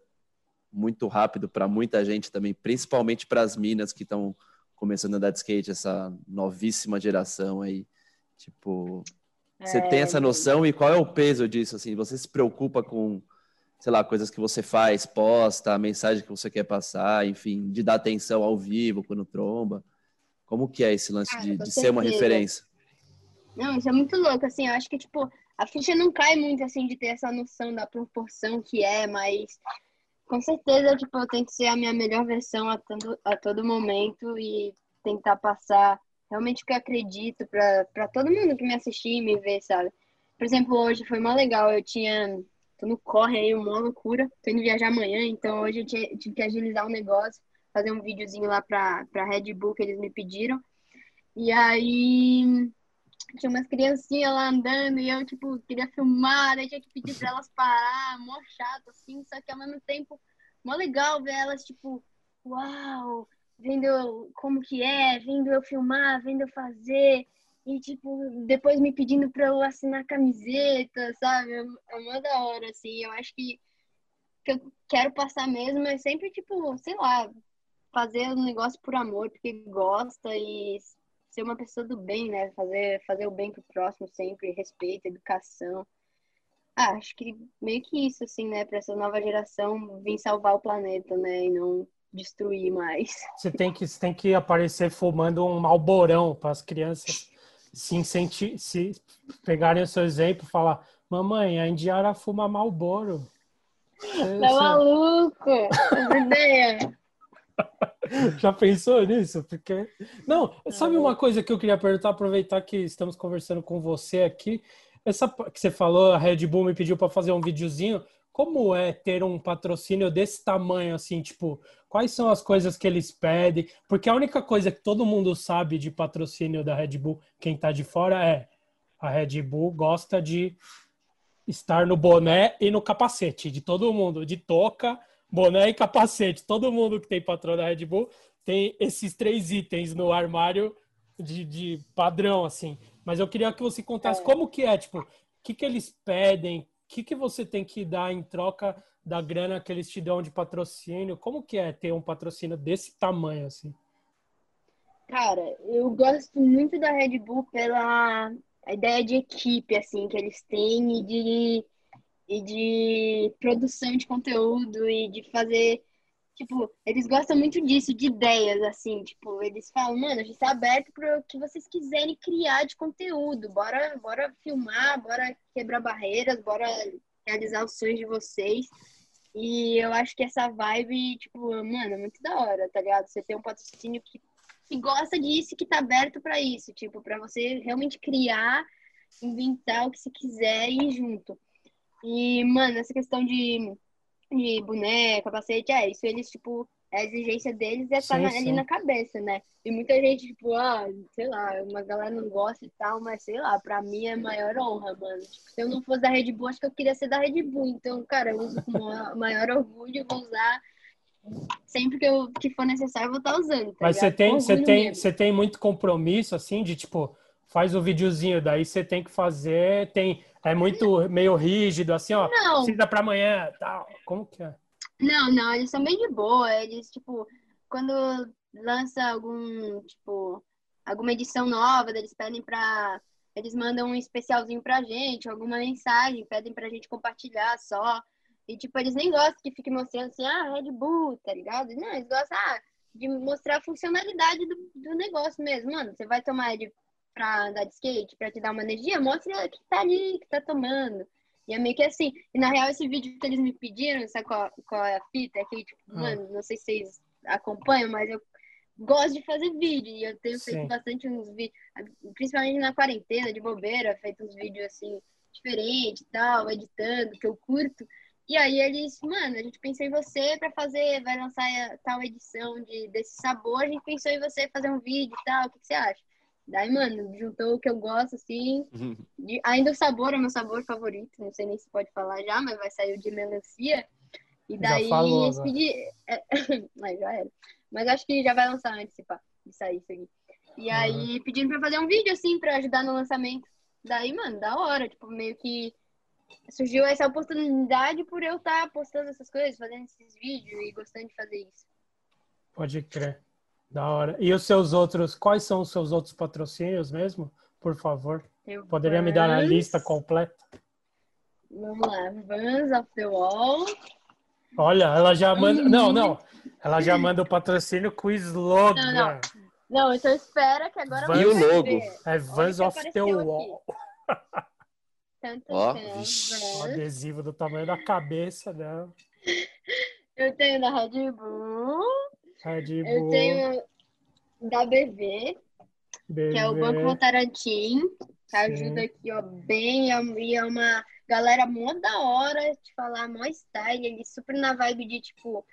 muito rápido para muita gente também, principalmente para as minas que estão começando a andar de skate, essa novíssima geração aí. Tipo, você é, tem essa noção e qual é o peso disso? Assim, você se preocupa com, sei lá, coisas que você faz, posta, a mensagem que você quer passar, enfim, de dar atenção ao vivo quando tromba. Como que é esse lance ah, de, de ser uma referência? Não, isso é muito louco, assim, eu acho que, tipo, a ficha não cai muito, assim, de ter essa noção da proporção que é, mas com certeza, tipo, eu tento ser a minha melhor versão a todo, a todo momento e tentar passar realmente o que eu acredito para todo mundo que me assistir e me ver, sabe? Por exemplo, hoje foi mó legal, eu tinha. Tô no corre aí, uma loucura. Tô indo viajar amanhã, então hoje eu tive que agilizar um negócio, fazer um videozinho lá pra, pra Red Bull que eles me pediram. E aí tinha umas criancinhas lá andando e eu, tipo, queria filmar, daí tinha que pedir pra elas parar, mó chato, assim, só que ao mesmo tempo, mó legal ver elas, tipo, uau, vendo como que é, vendo eu filmar, vendo eu fazer, e, tipo, depois me pedindo pra eu assinar camiseta, sabe? É, é mó da hora, assim, eu acho que que eu quero passar mesmo é sempre, tipo, sei lá, fazer um negócio por amor, porque gosta e ser uma pessoa do bem, né? Fazer, fazer o bem pro próximo sempre, respeito, educação. Ah, acho que meio que isso, assim, né? Pra essa nova geração vir salvar o planeta, né? E não destruir mais. Você tem que, você tem que aparecer fumando um malborão para as crianças se, incenti se pegarem o seu exemplo e falar: Mamãe, a Indiara fuma malboro. Tá maluco? Ideia. Já pensou nisso? Porque não, sabe uma coisa que eu queria perguntar, aproveitar que estamos conversando com você aqui, essa que você falou, a Red Bull me pediu para fazer um videozinho. Como é ter um patrocínio desse tamanho assim, tipo, quais são as coisas que eles pedem? Porque a única coisa que todo mundo sabe de patrocínio da Red Bull, quem tá de fora é a Red Bull gosta de estar no boné e no capacete de todo mundo, de toca, boné e capacete. Todo mundo que tem patrão da Red Bull tem esses três itens no armário de, de padrão, assim. Mas eu queria que você contasse é. como que é, tipo, o que, que eles pedem, o que, que você tem que dar em troca da grana que eles te dão de patrocínio? Como que é ter um patrocínio desse tamanho, assim? Cara, eu gosto muito da Red Bull pela ideia de equipe, assim, que eles têm e de e de produção de conteúdo e de fazer. Tipo, eles gostam muito disso, de ideias, assim. Tipo, eles falam, mano, a gente tá aberto para o que vocês quiserem criar de conteúdo. Bora, bora filmar, bora quebrar barreiras, bora realizar os sonhos de vocês. E eu acho que essa vibe, tipo, mano, é muito da hora, tá ligado? Você tem um patrocínio que, que gosta disso que tá aberto para isso, tipo, para você realmente criar, inventar o que você quiser e ir junto. E, mano, essa questão de, de boneca, capacete, é isso, eles, tipo, a exigência deles é estar ali na cabeça, né? E muita gente, tipo, ah, sei lá, uma galera não gosta e tal, mas sei lá, pra mim é maior honra, mano. Tipo, se eu não fosse da Red Bull, acho que eu queria ser da Red Bull. Então, cara, eu uso com o maior orgulho, vou usar sempre que, eu, que for necessário, eu vou estar tá usando. Tá mas você tem, você tem, você tem muito compromisso, assim, de tipo, faz o videozinho, daí você tem que fazer, tem, é muito meio rígido, assim, ó, não. precisa pra amanhã, tal. Como que é? Não, não, eles são bem de boa. Eles, tipo, quando lança algum, tipo, alguma edição nova, eles pedem pra. Eles mandam um especialzinho pra gente, alguma mensagem, pedem pra gente compartilhar só. E, tipo, eles nem gostam que fique mostrando assim, ah, Red Bull, tá ligado? Não, eles gostam ah, de mostrar a funcionalidade do, do negócio mesmo. Mano, você vai tomar de, pra andar de skate, pra te dar uma energia, mostra que tá ali, que tá tomando. E é meio que assim. E na real, esse vídeo que eles me pediram, sabe qual, qual é a fita? É que, tipo, ah. mano, não sei se vocês acompanham, mas eu gosto de fazer vídeo. E eu tenho Sim. feito bastante uns vídeos, principalmente na quarentena, de bobeira, feito uns vídeos assim, diferentes e tal, editando, que eu curto. E aí eles, mano, a gente pensou em você para fazer, vai lançar tal edição de, desse sabor, a gente pensou em você fazer um vídeo e tal, o que, que você acha? Daí, mano, juntou o que eu gosto, assim. Uhum. De, ainda o sabor é meu sabor favorito. Não sei nem se pode falar já, mas vai sair o de melancia. E daí já falou, eles pediram. É, mas já era. Mas acho que já vai lançar antes pá, de sair isso aqui. E uhum. aí pedindo pra fazer um vídeo, assim, pra ajudar no lançamento. Daí, mano, da hora. Tipo, meio que surgiu essa oportunidade por eu estar tá postando essas coisas, fazendo esses vídeos e gostando de fazer isso. Pode crer. Da hora. E os seus outros, quais são os seus outros patrocínios mesmo? Por favor. Poderia Vans, me dar a lista completa? Vamos lá. Vans of the Wall. Olha, ela já manda. Uhum. Não, não. Ela já manda o patrocínio com o slogan. Não, não. não então espera que agora Vans, E o logo? É Vans of the Wall. Ó, oh, adesivo do tamanho da cabeça dela. Eu tenho da Red Bull. Bull. Eu tenho da BV, BV. que é o Banco Votarantim, que ajuda aqui, ó, bem. E é uma galera mó da hora de falar, mó style, eles super na vibe de, tipo,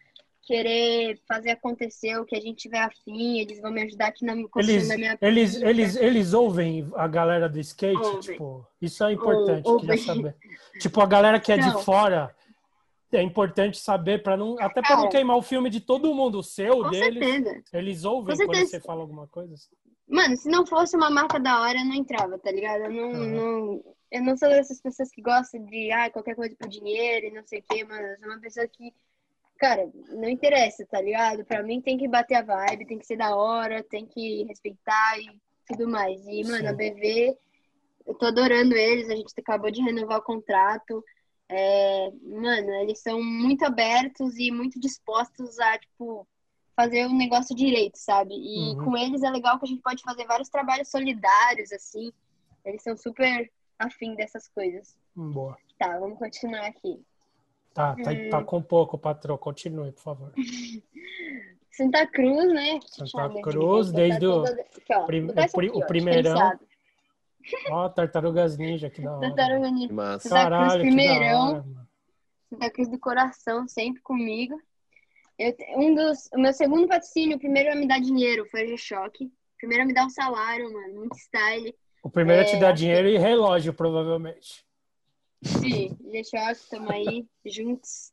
querer fazer acontecer o que a gente tiver afim, eles vão me ajudar aqui na eles, da minha eles, eles, eles ouvem a galera do skate, ouvem. tipo, isso é importante, Ou, queria saber. Tipo, a galera que é não. de fora, é importante saber para não até para não queimar o filme de todo mundo, o seu, com deles. Certeza. Eles ouvem quando você fala alguma coisa. Mano, se não fosse uma marca da hora, eu não entrava, tá ligado? Eu não, uhum. não eu não sou dessas pessoas que gostam de ah, qualquer coisa por dinheiro e não sei o quê, mano. Eu sou uma pessoa que, cara, não interessa, tá ligado? Pra mim tem que bater a vibe, tem que ser da hora, tem que respeitar e tudo mais. E, mano, Sim. a BV, eu tô adorando eles, a gente acabou de renovar o contrato. É, mano, eles são muito abertos e muito dispostos a, tipo, fazer o negócio direito, sabe? E uhum. com eles é legal que a gente pode fazer vários trabalhos solidários, assim. Eles são super afim dessas coisas. Boa. Tá, vamos continuar aqui. Tá, tá, hum... tá com pouco, patrão. Continue, por favor. Santa Cruz, né? Santa Cruz, desde o, prim... o primeirão. Ó, Tartarugas Ninja, que da hora. Tartaruga Ninja. Massa. Santa Caralho, Cruz primeirão. Hora, Santa Cruz do coração, sempre comigo. Eu, um dos, o meu segundo patrocínio, o primeiro a me dar dinheiro foi o G-Shock. Primeiro a me dar um salário, mano, muito style. O primeiro é, a te dar dinheiro e relógio, provavelmente. Sim, G-Shock, estamos aí juntos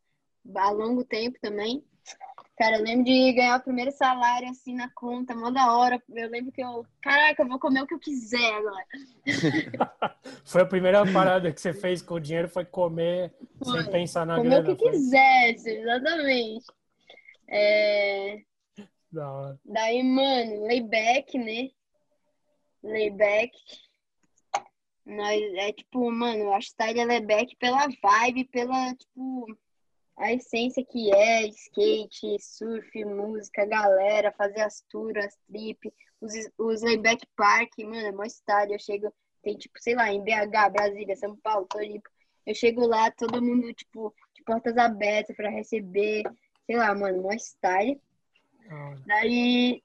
há longo tempo também. Cara, eu lembro de ganhar o primeiro salário assim na conta, mó da hora. Eu lembro que eu, caraca, eu vou comer o que eu quiser agora. foi a primeira parada que você fez com o dinheiro, foi comer foi. sem pensar na comer grana. Comer o que foi. quisesse, exatamente. É... Da hora. Daí, mano, layback, né? Layback. Nós, é tipo, mano, a style é layback pela vibe, pela, tipo a essência que é skate, surf, música, galera, fazer as tours, as trip, os, os layback park, mano, é mó estádio. Eu chego, tem tipo, sei lá, em BH, Brasília, São Paulo, Floripa. Eu chego lá, todo mundo, tipo, de portas abertas pra receber, sei lá, mano, mó. Ah, Daí,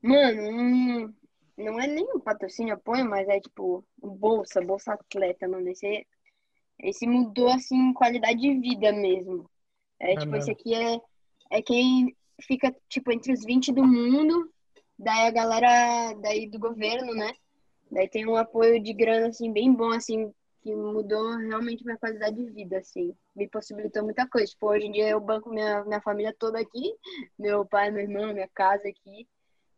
mano, um- não é nem um patrocínio, apoio, mas é tipo bolsa, bolsa atleta, mano. Esse, esse mudou, assim, qualidade de vida mesmo. É, É tipo, mesmo. esse aqui é, é quem fica, tipo, entre os 20 do mundo, daí a galera daí do governo, né? Daí tem um apoio de grana, assim, bem bom, assim, que mudou realmente minha qualidade de vida, assim. Me possibilitou muita coisa. Tipo, hoje em dia eu banco minha, minha família toda aqui, meu pai, meu irmão, minha casa aqui,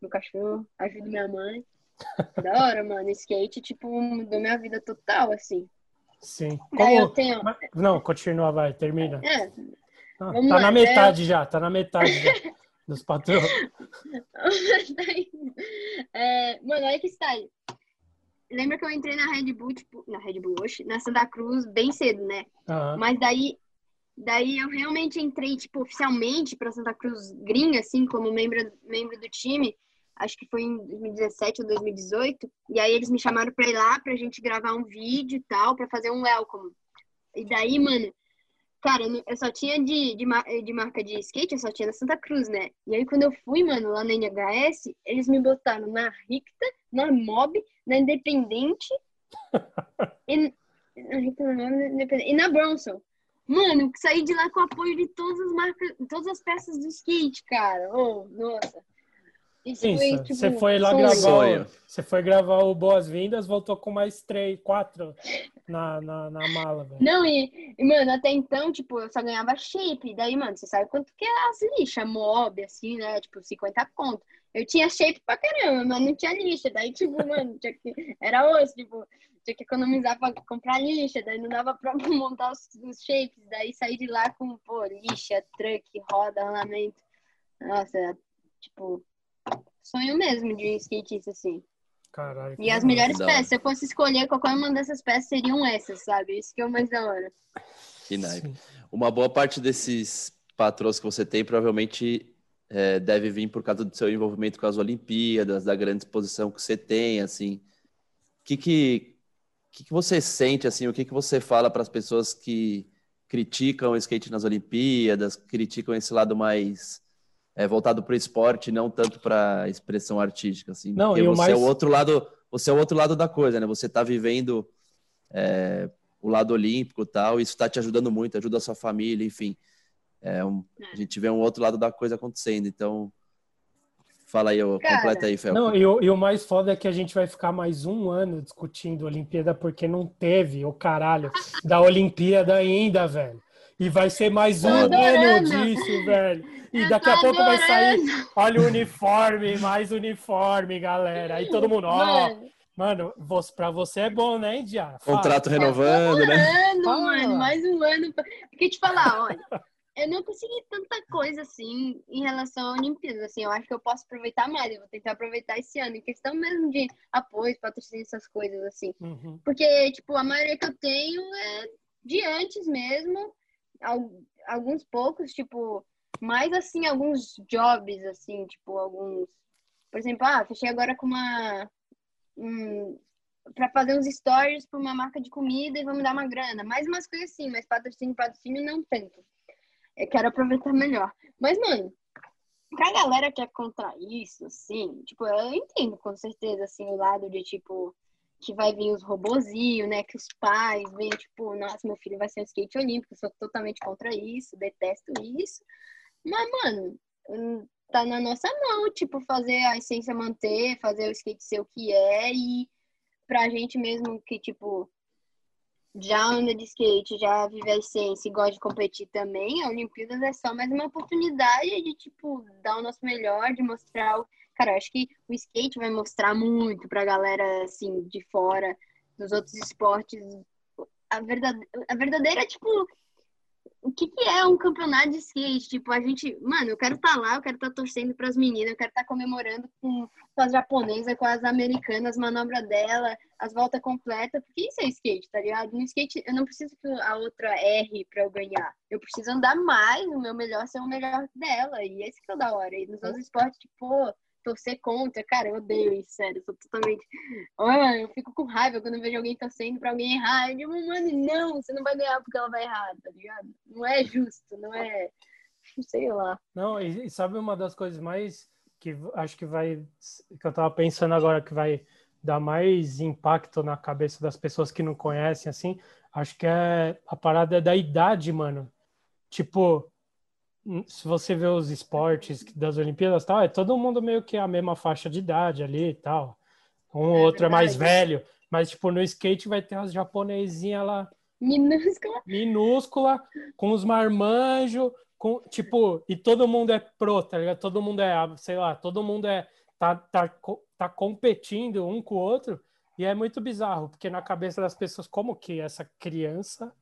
meu cachorro, ajudo minha mãe. Da hora, mano. Skate, tipo, mudou minha vida total, assim. Sim. Como... tenho. Não, continua, vai, termina. É, Ah, tá lá, na né? metade já, tá na metade já dos patrões. é, mano, olha que style. Lembra que eu entrei na Red Bull, tipo, na Red Bull, oxe, na Santa Cruz, bem cedo, né? Aham. Mas daí, daí eu realmente entrei, tipo, oficialmente pra Santa Cruz gringa, assim, como membro, membro do time. Acho que foi em 2017 ou 2018. E aí eles me chamaram pra ir lá pra gente gravar um vídeo e tal, pra fazer um welcome. E daí, mano, cara, eu só tinha de, de, de marca de skate, eu só tinha na Santa Cruz, né? E aí quando eu fui, mano, lá na NHS, eles me botaram na Ricta, na Mob, na Independente e, na Ricta, na Mob, na Independente, e na Bronson. Mano, saí de lá com apoio de todas as marcas, todas as peças do skate, cara. Oh, nossa. Isso você tipo, você foi lá gravar. Sonho. Você foi gravar o Boas-Vindas, voltou com mais três, quatro na, na, na mala, velho. Não, e, e, mano, até então, tipo, eu só ganhava shape. Daí, mano, você sabe quanto que é as lixas, mob, assim, né? Tipo, 50 conto. Eu tinha shape pra caramba, mas não tinha lixa. Daí, tipo, mano, tinha que... era osso, tipo, tinha que economizar pra comprar lixa. Daí não dava pra montar os, os shapes. Daí saí de lá com, pô, lixa, truck, roda, rolamento. Nossa, tipo, sonho mesmo de skatista, assim. Caralho. E as melhores hora. peças, se eu fosse escolher qualquer uma dessas peças, seriam essas, sabe? Isso que é o mais da hora. Que naipe. Sim. Uma boa parte desses patrões que você tem provavelmente é, deve vir por causa do seu envolvimento com as Olimpíadas, da grande exposição que você tem, assim. O que que, que, que você sente, assim, o que que você fala para as pessoas que criticam o skate nas Olimpíadas, criticam esse lado mais é, voltado para o esporte, não tanto para a expressão artística, assim. Não, Porque e o você é mais- o outro lado, você é o outro lado da coisa, né? Você está vivendo é, o lado olímpico e tal, isso está te ajudando muito, ajuda a sua família, enfim. É um- a gente vê um outro lado da coisa acontecendo, então fala aí, Cara, completa aí, Fel. Não, e o, e o mais foda é que a gente vai ficar mais um ano discutindo Olimpíada porque não teve o caralho da Olimpíada ainda, velho. E vai ser mais um Tô ano adorando. disso, velho. E Eu daqui a tô pouco vai sair, adorando. olha o uniforme, mais uniforme, galera. Aí todo mundo, ó, Mano, mano, você, pra você é bom, né? Fala. Contrato renovando, né? ano, Fala. mano, mais um ano. Porque te falar, olha, eu não consegui tanta coisa assim em relação à Olimpíadas. Assim, eu acho que eu posso aproveitar mais. Eu vou tentar aproveitar esse ano, em questão mesmo de apoio, patrocínio, essas coisas assim. Uhum. Porque, tipo, a maioria que eu tenho é de antes mesmo. Al- Alguns poucos, tipo, mais assim, alguns jobs, assim, tipo, alguns. Por exemplo, ah, fechei agora com uma. Um, pra fazer uns stories pra uma marca de comida e vamos dar uma grana. Mais umas coisas assim, mas patrocínio, patrocínio não tanto. Eu quero aproveitar melhor. Mas, mano, pra galera que é contra isso, assim, tipo, eu entendo com certeza, assim, o lado de, tipo, que vai vir os robozinhos, né? Que os pais vêm, tipo, nossa, meu filho vai ser um skate olímpico, sou totalmente contra isso, detesto isso. Mas, mano, hum, tá na nossa mão, tipo, fazer a essência manter, fazer o skate ser o que é e pra gente mesmo que, tipo, já anda de skate, já vive a essência e gosta de competir também, a Olimpíadas é só mais uma oportunidade de, tipo, dar o nosso melhor, de mostrar o. Cara, eu acho que o skate vai mostrar muito pra galera, assim, de fora, dos outros esportes, a verdadeira, a verdadeira tipo, o que, que é um campeonato de skate? Tipo, a gente, mano, eu quero estar lá, eu quero estar torcendo para as meninas, eu quero estar comemorando com, com as japonesas, com as americanas, as manobras dela, as voltas completas, porque isso é skate, tá ligado? No skate, eu não preciso que a outra erre para eu ganhar. Eu preciso andar mais, o meu melhor ser o melhor dela, e esse que é o da hora. E nos outros esportes, tipo, pô, torcer contra. Cara, eu odeio isso, sério. Eu sou totalmente. Olha, eu fico com raiva quando eu vejo alguém torcendo pra alguém errar. Eu digo, mano, não, você não vai ganhar porque ela vai errar, tá ligado? Não é justo, não é. Sei lá. Não, e sabe uma das coisas mais que acho que vai. que eu tava pensando agora que vai dar mais impacto na cabeça das pessoas que não conhecem, assim, acho que é a parada da idade, mano. Tipo, se você vê os esportes das Olimpíadas tal, é todo mundo meio que a mesma faixa de idade ali e tal. Um ou é outro verdade. é mais velho, mas tipo no skate vai ter umas japonesinhas lá minúscula, minúscula com os marmanjos, com tipo, e todo mundo é pro, tá ligado? Todo mundo é, sei lá, todo mundo é tá tá tá competindo um com o outro. E é muito bizarro, porque na cabeça das pessoas, como que essa criança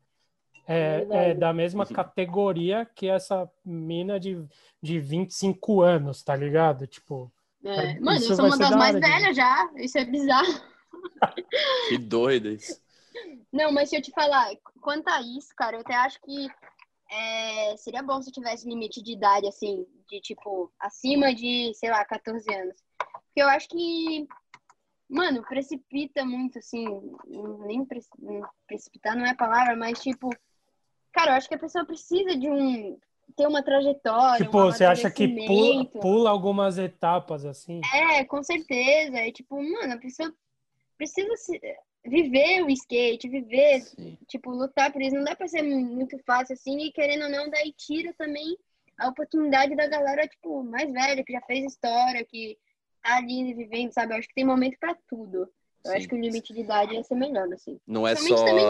é, é, da mesma categoria que essa mina de, de 25 anos, tá ligado? Tipo. É. Mano, eu sou uma das mais velhas de... já. Isso é bizarro. que doido isso. Não, mas se eu te falar, quanto a isso, cara, eu até acho que é, seria bom se tivesse limite de idade, assim, de tipo, acima de, sei lá, 14 anos. Porque eu acho que mano, precipita muito, assim, nem precipitar não é a palavra, mas tipo, Cara, eu acho que a pessoa precisa de um ter uma trajetória. Tipo, um você acha que pula, pula, algumas etapas assim? É, com certeza. É tipo, mano, a pessoa precisa se, viver o skate, viver, Sim. tipo, lutar por isso. Não dá pra ser muito fácil assim, e querendo ou não, daí tira também a oportunidade da galera, tipo, mais velha, que já fez história, que tá ali vivendo, sabe? Eu acho que tem momento para tudo. Eu Sim. acho que o limite de idade ia ser melhor, assim. Não é só. Também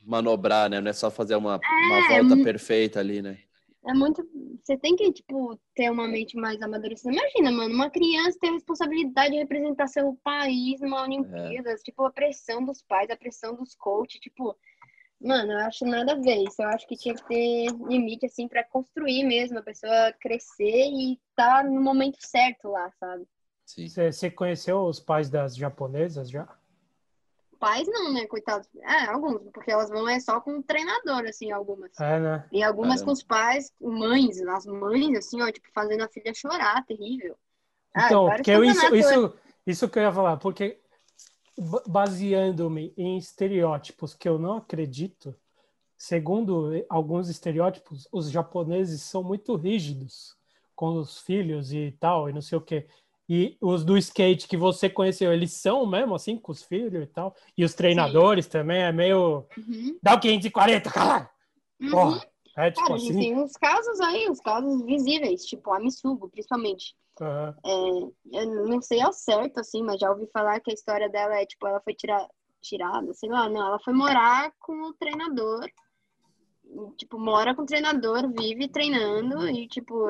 manobrar, né? Não é só fazer uma, é, uma volta é perfeita ali, né? É muito. Você tem que, tipo, ter uma mente mais amadurecida. Imagina, mano, uma criança ter a responsabilidade de representar seu país numa Olimpíadas, é. tipo, a pressão dos pais, a pressão dos coaches, tipo. Mano, eu acho nada a ver isso. Eu acho que tinha que ter limite, assim, para construir mesmo, a pessoa crescer e tá no momento certo lá, sabe? Sim. Você conheceu os pais das japonesas já? Pais não, né, coitados. É, alguns, porque elas vão é só com o treinador, assim, algumas. É, né? E algumas com os pais, mães, as mães, assim, ó, tipo, fazendo a filha chorar, terrível. Ah, então, porque eu, isso, isso, isso que eu ia falar, porque baseando-me em estereótipos que eu não acredito, segundo alguns estereótipos, os japoneses são muito rígidos com os filhos e tal, e não sei o quê. E os do skate que você conheceu, eles são mesmo assim com os filhos e tal? E os treinadores Sim. também é meio. Uhum. Dá o 540, cara! Uhum. Porra, é tipo cara, assim. Tem uns casos aí, uns casos visíveis, tipo a Missugo, principalmente. Uhum. É, eu não sei ao certo, assim, mas já ouvi falar que a história dela é, tipo, ela foi tirar, tirada, sei lá, não, ela foi morar com o treinador. Tipo, mora com o treinador, vive treinando e, tipo,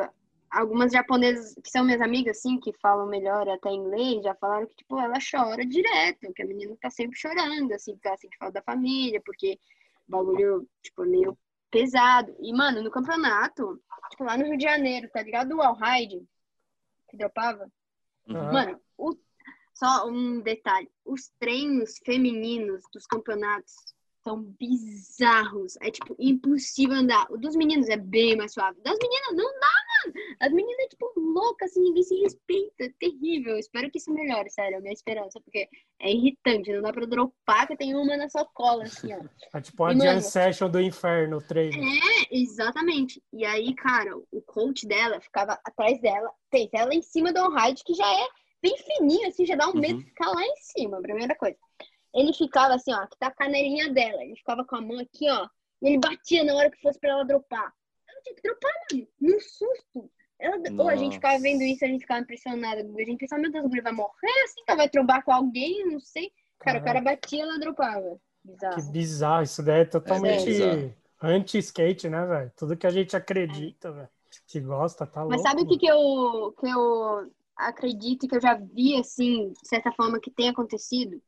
algumas japonesas que são minhas amigas, assim, que falam melhor até inglês, já falaram que, tipo, ela chora direto, que a menina tá sempre chorando, assim, porque ela sente falta da família, porque o bagulho, tipo, meio pesado. E, mano, no campeonato, tipo, lá no Rio de Janeiro, tá ligado? O Alhide, que dropava. Uhum. Mano, o... só um detalhe. Os treinos femininos dos campeonatos são bizarros. É, tipo, impossível andar. O dos meninos é bem mais suave. Das meninas, não dá, mano. As meninas, tipo, loucas, assim, ninguém se respeita. É terrível. Espero que isso melhore, sério. É a minha esperança, porque é irritante. Não dá pra dropar que tem uma na sua cola, assim, ó. É tipo a jam session do inferno, o treino. É, exatamente. E aí, cara, o coach dela ficava atrás dela. Tem ela em cima do on-ride, que já é bem fininho, assim, já dá um medo uhum. de ficar lá em cima, primeira coisa. Ele ficava assim, ó, que tá a canelinha dela. Ele ficava com a mão aqui, ó. E ele batia na hora que fosse pra ela dropar. Ela tinha que dropar, mano. Num susto. Ela, ou a gente ficava vendo isso, a gente ficava impressionada. A gente pensava, meu Deus, o guri vai morrer assim, que ela vai trombar com alguém, não sei. Cara, Caramba. o cara batia e ela dropava. Bizarro. Que bizarro. Isso daí é totalmente é anti-skate, né, velho? Tudo que a gente acredita, é. velho. Que gosta, tá louco. Mas sabe o que, que, eu, que eu acredito que eu já vi, assim, de certa forma, que tem acontecido?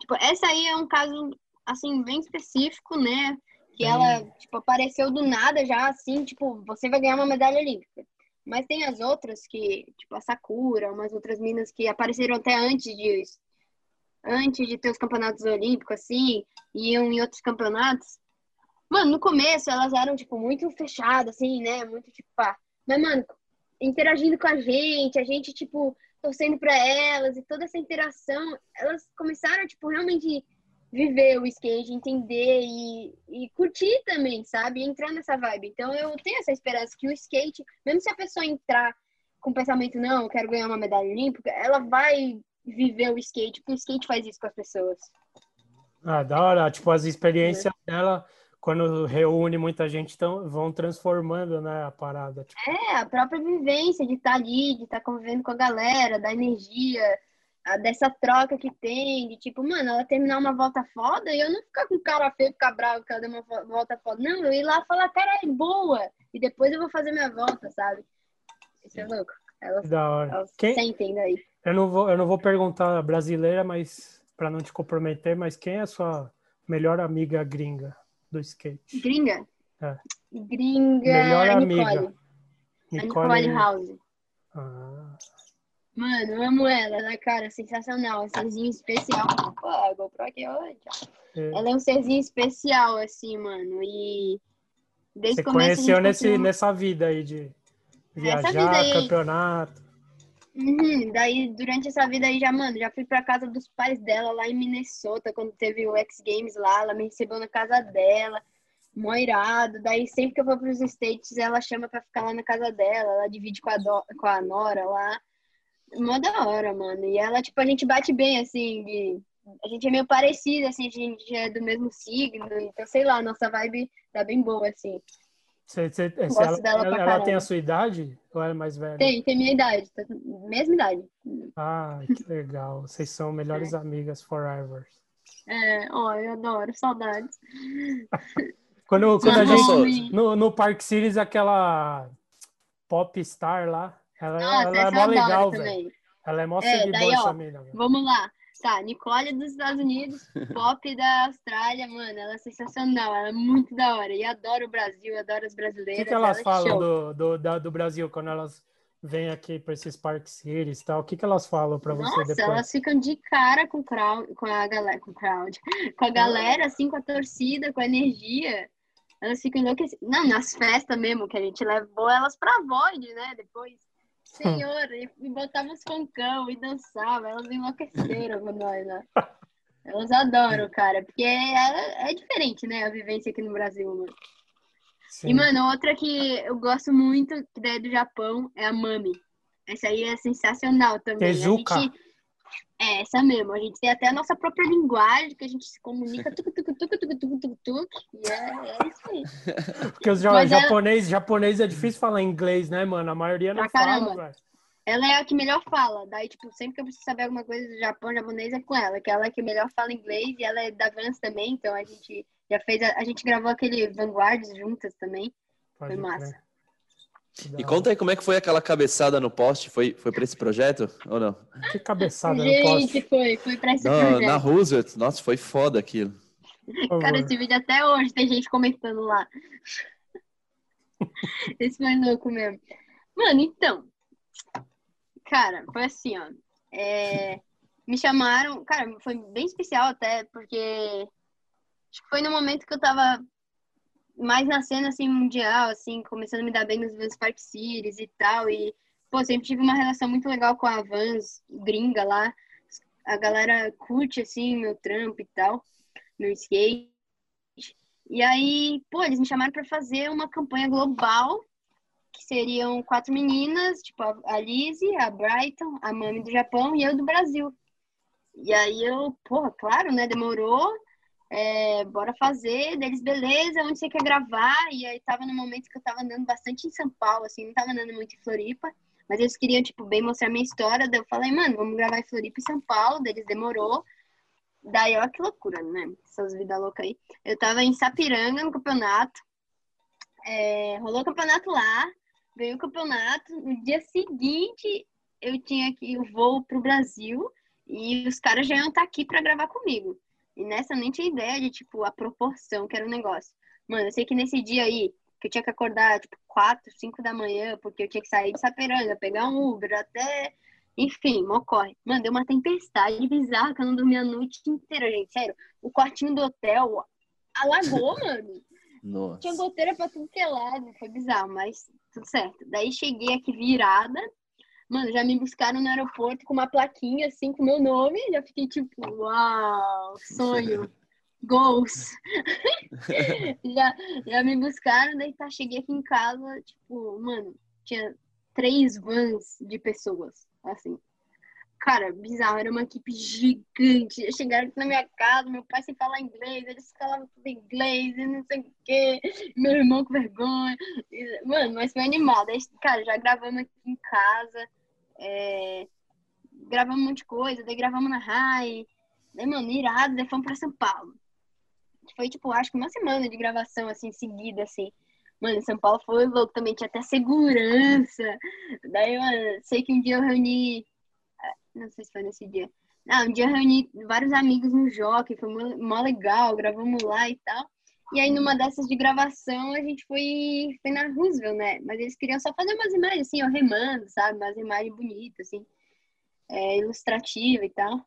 Tipo, essa aí é um caso, assim, bem específico, né? Que ela, tipo, apareceu do nada já, assim, tipo, você vai ganhar uma medalha olímpica. Mas tem as outras que, tipo, a Sakura, umas outras minas que apareceram até antes disso. Antes de ter os campeonatos olímpicos, assim, iam em outros campeonatos. Mano, no começo elas eram, tipo, muito fechadas, assim, né? Muito, tipo, pá. Mas, mano, interagindo com a gente, a gente, tipo, torcendo para elas e toda essa interação, elas começaram, tipo, realmente viver o skate, entender e, e curtir também, sabe? entrar nessa vibe. Então eu tenho essa esperança que o skate, mesmo se a pessoa entrar com o pensamento, não, eu quero ganhar uma medalha olímpica, ela vai viver o skate, porque o skate faz isso com as pessoas. Ah, da hora. Tipo, as experiências é. dela, quando reúne muita gente, tão, vão transformando, né, a parada. Tipo. É, a própria vivência de estar tá ali, de estar tá convivendo com a galera, da energia, a, dessa troca que tem, de tipo, mano, ela terminar uma volta foda e eu não ficar com cara feio, ficar bravo que ela deu uma volta foda. Não, eu ir lá falar, cara, é boa. E depois eu vou fazer minha volta, sabe? Isso é louco. Elas, da hora. elas Quem... sentem daí. Eu não vou, eu não vou perguntar brasileira, mas para não te comprometer, mas quem é a sua melhor amiga gringa do skate? Gringa? É. Gringa. Melhor Nicole. amiga. Nicole, Nicole House. Ah. Mano, eu amo ela, né, cara? Sensacional. Um serzinho especial. Pô, a GoPro aqui hoje. É. Ela é um serzinho especial, assim, mano. E desde Você conheceu nesse, nessa vida aí de viajar, aí... campeonato. Uhum, daí, durante essa vida aí, já, mano, já fui pra casa dos pais dela lá em Minnesota, quando teve o X Games lá, ela me recebeu na casa dela, moirado. Daí, sempre que eu vou pros States, ela chama pra ficar lá na casa dela, ela divide com a, do... com a Nora lá. Mó da hora, mano. E ela, tipo, a gente bate bem, assim, de... a gente é meio parecido, assim, a gente é do mesmo signo, então, sei lá, nossa vibe tá bem boa, assim. Você, você, ela, ela, ela tem a sua idade ou ela é mais velha? Tem, tem minha idade, mesma idade. Ah, que legal. Vocês são melhores é. amigas forever. É, ó, eu adoro, saudades. quando quando a gente. No, no Park Series, aquela pop star lá, ela, Nossa, ela é mó legal, velho. Ela é mó é, seguidora família. Vamos lá. Tá, Nicole dos Estados Unidos, Pop da Austrália, mano, ela é sensacional, ela é muito da hora. E adoro o Brasil, adoro as brasileiras. O que, que elas falam do, do, da, do Brasil quando elas vêm aqui para esses Park Cities e tal? O que, que elas falam para você depois? elas ficam de cara com, crowd, com a galera, com crowd, com a galera, assim, com a torcida, com a energia. Elas ficam enlouquecidas. Não, nas festas mesmo, que a gente levou elas pra Void, né? Depois. Senhor, e, e botava os funkão e dançava. Elas enlouqueceram com nós, né? Elas adoram, cara, porque é, é diferente, né, a vivência aqui no Brasil, mano. Sim. E, mano, outra que eu gosto muito, que é do Japão, é a Mami. Essa aí é sensacional também. Tezuka. A gente, é, essa mesmo. A gente tem até a nossa própria linguagem, que a gente se comunica tuc, tuc, tuc, tuc, tuc, tuc, tuc, e é, é isso aí. Porque os japonês, ela... japonês é difícil falar inglês, né, mano? A maioria não fala, velho. Ela é a que melhor fala. Daí, tipo, sempre que eu preciso saber alguma coisa do Japão japonês é com ela, que ela é que melhor fala inglês e ela é da Vans também, então a gente já fez, a, a gente gravou aquele Vanguards juntas também. Pode Foi massa. Crer. E conta aí como é que foi aquela cabeçada no poste? Foi, foi para esse projeto ou não? Que cabeçada Gente, no poste? Gente, foi, foi para esse não, projeto. Na Roosevelt, nossa, foi foda aquilo. Cara, esse vídeo até hoje tem gente comentando lá. esse foi louco mesmo. Mano, então. Cara, foi assim, ó. É, me chamaram, cara, foi bem especial até, porque acho que foi no momento que eu tava mais na cena, assim, mundial, assim, começando a me dar bem nos Vans Park Series e tal. E, pô, sempre tive uma relação muito legal com a Vans gringa lá. A galera curte, assim, meu trampo e tal, meu skate. E aí, pô, eles me chamaram para fazer uma campanha global, que seriam quatro meninas, tipo, a Lizzie, a Brighton, a Mami do Japão e eu do Brasil. E aí eu, porra, claro, né, demorou, é, bora fazer, deles, beleza, onde você quer gravar? E aí tava no momento que eu tava andando bastante em São Paulo, assim, não tava andando muito em Floripa, mas eles queriam, tipo, bem mostrar minha história, daí eu falei, mano, vamos gravar em Floripa e São Paulo, deles demorou, daí, ó, que loucura, né, essas vidas loucas aí. Eu tava em Sapiranga, no campeonato, é, rolou o campeonato lá, ganhei o campeonato, no dia seguinte eu tinha aqui o voo pro Brasil, e os caras já iam estar tá aqui para gravar comigo. E nessa eu nem tinha ideia de, tipo, a proporção que era o negócio. Mano, eu sei que nesse dia aí, que eu tinha que acordar, tipo, 4, 5 da manhã, porque eu tinha que sair de Saperanga, pegar um Uber até. Enfim, mocorre. Mano, deu uma tempestade bizarra que eu não dormia a noite inteira, gente. Sério, o quartinho do hotel alagou, mano. Nossa. Tinha goteira pra tudo que é lado. Foi bizarro, mas tudo certo. Daí cheguei aqui virada. Mano, já me buscaram no aeroporto com uma plaquinha assim com meu nome. Já fiquei tipo, uau, sonho. Goals. já, já me buscaram, daí tá, cheguei aqui em casa, tipo, mano, tinha três vans de pessoas, assim. Cara, bizarro, era uma equipe gigante. Chegaram aqui na minha casa, meu pai sem falar inglês, eles falavam tudo inglês e não sei o quê. Meu irmão com vergonha. Mano, mas foi animado. Cara, já gravamos aqui em casa. É... Gravamos um monte de coisa, daí gravamos na RAI. Daí, mano, irado, daí fomos pra São Paulo. Foi, tipo, acho que uma semana de gravação, assim, seguida, assim. Mano, São Paulo foi louco também, tinha até segurança. Daí, mano, sei que um dia eu reuni. É, não sei se foi nesse dia. Não, um dia eu reuni vários amigos no Jockey, foi mó legal, gravamos lá e tal. E aí, numa dessas de gravação, a gente foi, foi na Roosevelt, né? Mas eles queriam só fazer umas imagens, assim, ó, remando, sabe? Umas imagens bonitas, assim, é, ilustrativa e tal.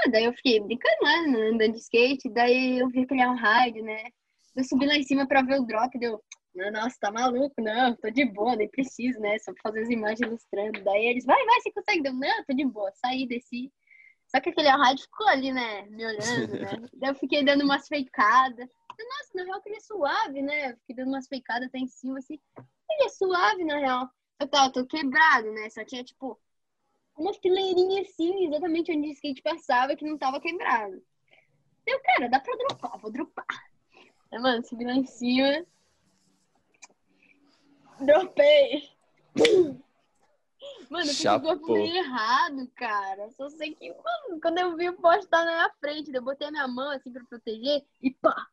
Ah, daí eu fiquei brincando lá, né, andando de skate, daí eu vi aquele all-ride, né? Eu subi lá em cima pra ver o drop, deu, nossa, tá maluco? Não, tô de boa, nem preciso, né? Só pra fazer as imagens ilustrando. Daí eles, vai, vai, você consegue? Deu, não, tô de boa. Saí, desci. Só que aquele all-ride ficou ali, né? Me olhando, né? Daí eu fiquei dando umas feicadas. Nossa, na real que ele é suave, né? Eu fiquei dando umas feicadas até em cima, assim. Ele é suave, na real. Eu tava tô quebrado, né? Só tinha, tipo, uma fileirinha assim, exatamente onde o skate passava, que não tava quebrado. Eu, cara, dá pra dropar, vou dropar. Aí, mano, subi lá em cima. Dropei. Mano, eu fiz o errado, cara. Só sei que, mano, quando eu vi o poste tá na minha frente, eu botei a minha mão assim pra proteger e pá!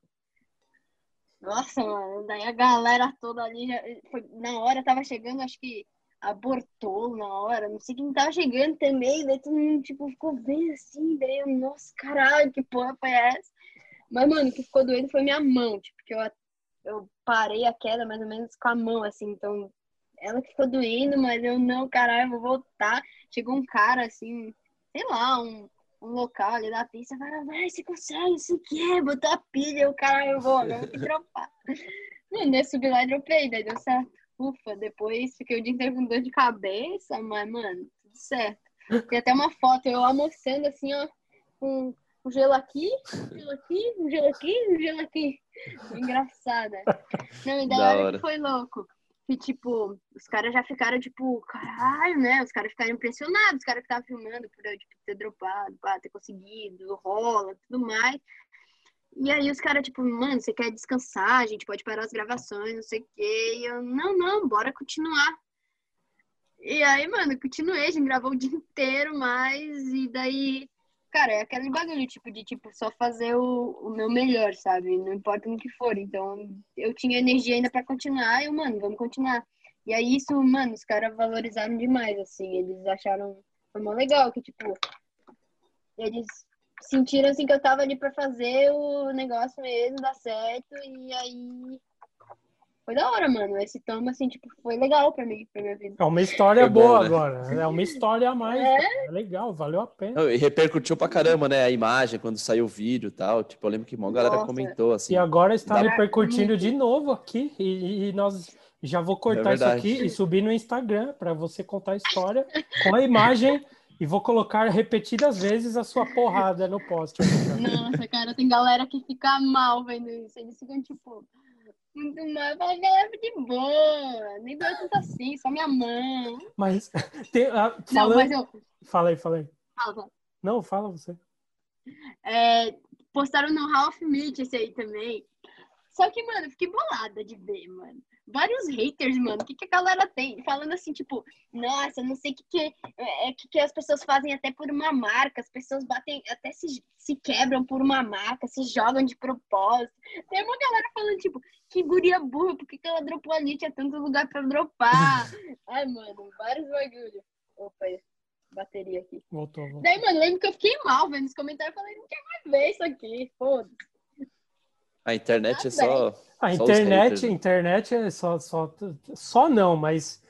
Nossa, mano, daí a galera toda ali, já, foi, na hora tava chegando, acho que abortou na hora, não sei quem tava chegando também, daí todo mundo, tipo, ficou bem assim, daí eu, nossa, caralho, que porra foi essa? Mas, mano, o que ficou doendo foi minha mão, tipo, que eu, eu parei a queda mais ou menos com a mão, assim, então ela que ficou doendo, mas eu, não, caralho, vou voltar. Chegou um cara, assim, sei lá, um, um local ali da pista, falou, vai, você consegue, você quer, botou a pilha, o cara, eu vou, agora vou que dropar. Mano, eu subi lá e dropei, daí deu certo. Ufa, depois fiquei o dia inteiro com dor de cabeça, mas, mano, tudo certo. Tem até uma foto, eu almoçando assim, ó, com um gelo aqui, um gelo aqui, um gelo aqui, um gelo aqui. Engraçada. Não, e da hora que foi louco. Que, tipo, os caras já ficaram, tipo, caralho, né? Os caras ficaram impressionados, os caras que estavam filmando por eu, tipo, ter dropado, pá, ter conseguido, rola, tudo mais. E aí os caras, tipo, mano, você quer descansar, a gente pode parar as gravações, não sei o quê. E eu, não, não, bora continuar. E aí, mano, continuei, a gente gravou o dia inteiro, mas e daí, cara, é aquele bagulho, tipo, de tipo, só fazer o, o meu melhor, sabe? Não importa no que for. Então, eu tinha energia ainda para continuar, eu, mano, vamos continuar. E aí isso, mano, os caras valorizaram demais, assim, eles acharam, foi mó legal, que tipo, eles sentiram assim que eu tava ali pra fazer o negócio mesmo, dar certo, e aí foi da hora, mano. Esse tomo, assim, tipo, foi legal pra mim, pra minha vida. É uma história foi boa bom, né? agora. É uma história a mais. É? é legal, valeu a pena. E repercutiu pra caramba, né? A imagem, quando saiu o vídeo e tal. Tipo, eu lembro que uma galera Nossa. comentou, assim. E agora está repercutindo de novo aqui. E, e nós já vou cortar é isso aqui e subir no Instagram para você contar a história com a imagem e vou colocar repetidas vezes a sua porrada no post. Nossa, cara, tem galera que fica mal vendo isso. Eles ficam tipo, muito mal. Fala, galera, de boa. Nem doeu tanto assim, só minha mão. Mas, tem, uh, Não, mas eu... Fala aí, fala aí. Fala, fala. Não, fala você. É, postaram no Half Meet esse aí também. Só que, mano, eu fiquei bolada de ver, mano vários haters, mano. O que, que a galera tem? Falando assim, tipo, nossa, não sei o que, que, é, que, que as pessoas fazem até por uma marca. As pessoas batem, até se, se quebram por uma marca, se jogam de propósito. Tem uma galera falando, tipo, que guria burra, por que, que ela dropou ali? Tinha tanto lugar pra dropar. Ai, mano, vários bagulhos. Opa, bateria aqui. Voltou, voltou. Daí, mano, lembro que eu fiquei mal vendo os comentários. Falei, não quero mais ver isso aqui. Foda-se. A internet é só. A internet, a internet é só, só, só não, mas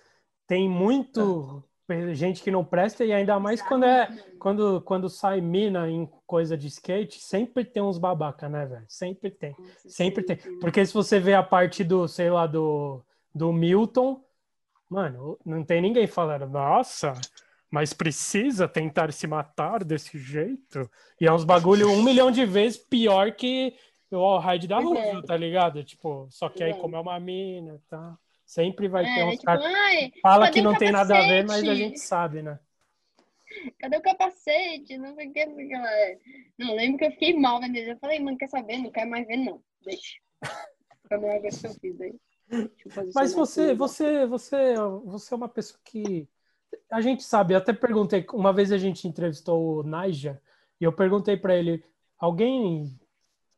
tem muito é. gente que não presta e ainda mais quando é quando, quando sai mina em coisa de skate, sempre tem uns babaca, né, velho? Sempre tem. Sempre tem. Porque se você vê a parte do, sei lá, do, do Milton, mano, não tem ninguém falando, nossa, Mas precisa tentar se matar desse jeito? E é uns bagulho um milhão de vezes pior que o raid da Rússia, tá ligado? Tipo, só que aí como é uma mina, tá? Sempre vai ter É, uns tipo, caras fala que não tem nada a ver, mas a gente sabe, né? Cadê o capacete? Não sei o que, não sei o que lá. Não, lembro que eu fiquei mal isso. Eu falei, mano, quer saber? Não quero mais ver, não. Deixa. Foi a melhor coisa que eu fiz aí. Eu Mas você, você, você, você é uma pessoa que a gente sabe. Até perguntei uma vez a gente entrevistou o Naija e eu perguntei pra ele, alguém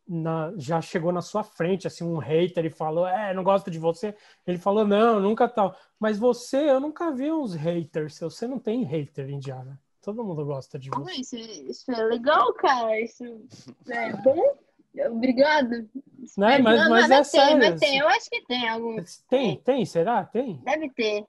na- já chegou na sua frente assim um hater e falou, é, não gosto de você. Ele falou, não, nunca tal. Mas você, eu nunca vi uns haters. Você não tem hater indiana. Todo mundo gosta de Ah, você. Isso, isso é legal, cara. Isso é bom. Obrigado. Né? Mas, Não, mas mas é tem, sério. mas tem. Eu acho que tem algum. Tem, tem, será? Tem? Deve ter.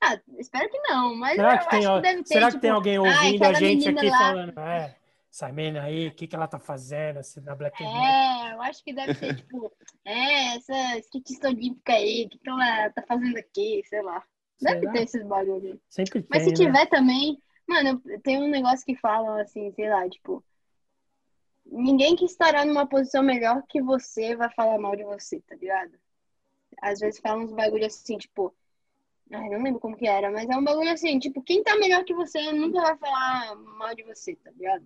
Ah, espero que não, mas Será eu que tem, acho que deve ter. será que tipo, tem alguém ouvindo a gente aqui lá. falando, é, essa menina aí, o que, que ela tá fazendo assim, na Black Mirror? É, eu acho que deve ter, tipo, é, essa skatista olímpica aí, o que, que ela tá fazendo aqui, sei lá. Deve Será? ter esses bagulho. Sempre tem, Mas se né? tiver também, mano, tem um negócio que falam assim, sei lá, tipo, ninguém que estará numa posição melhor que você vai falar mal de você, tá ligado? Às vezes falam uns bagulho assim, tipo, ai, não lembro como que era, mas é um bagulho assim, tipo, quem tá melhor que você nunca vai falar mal de você, tá ligado?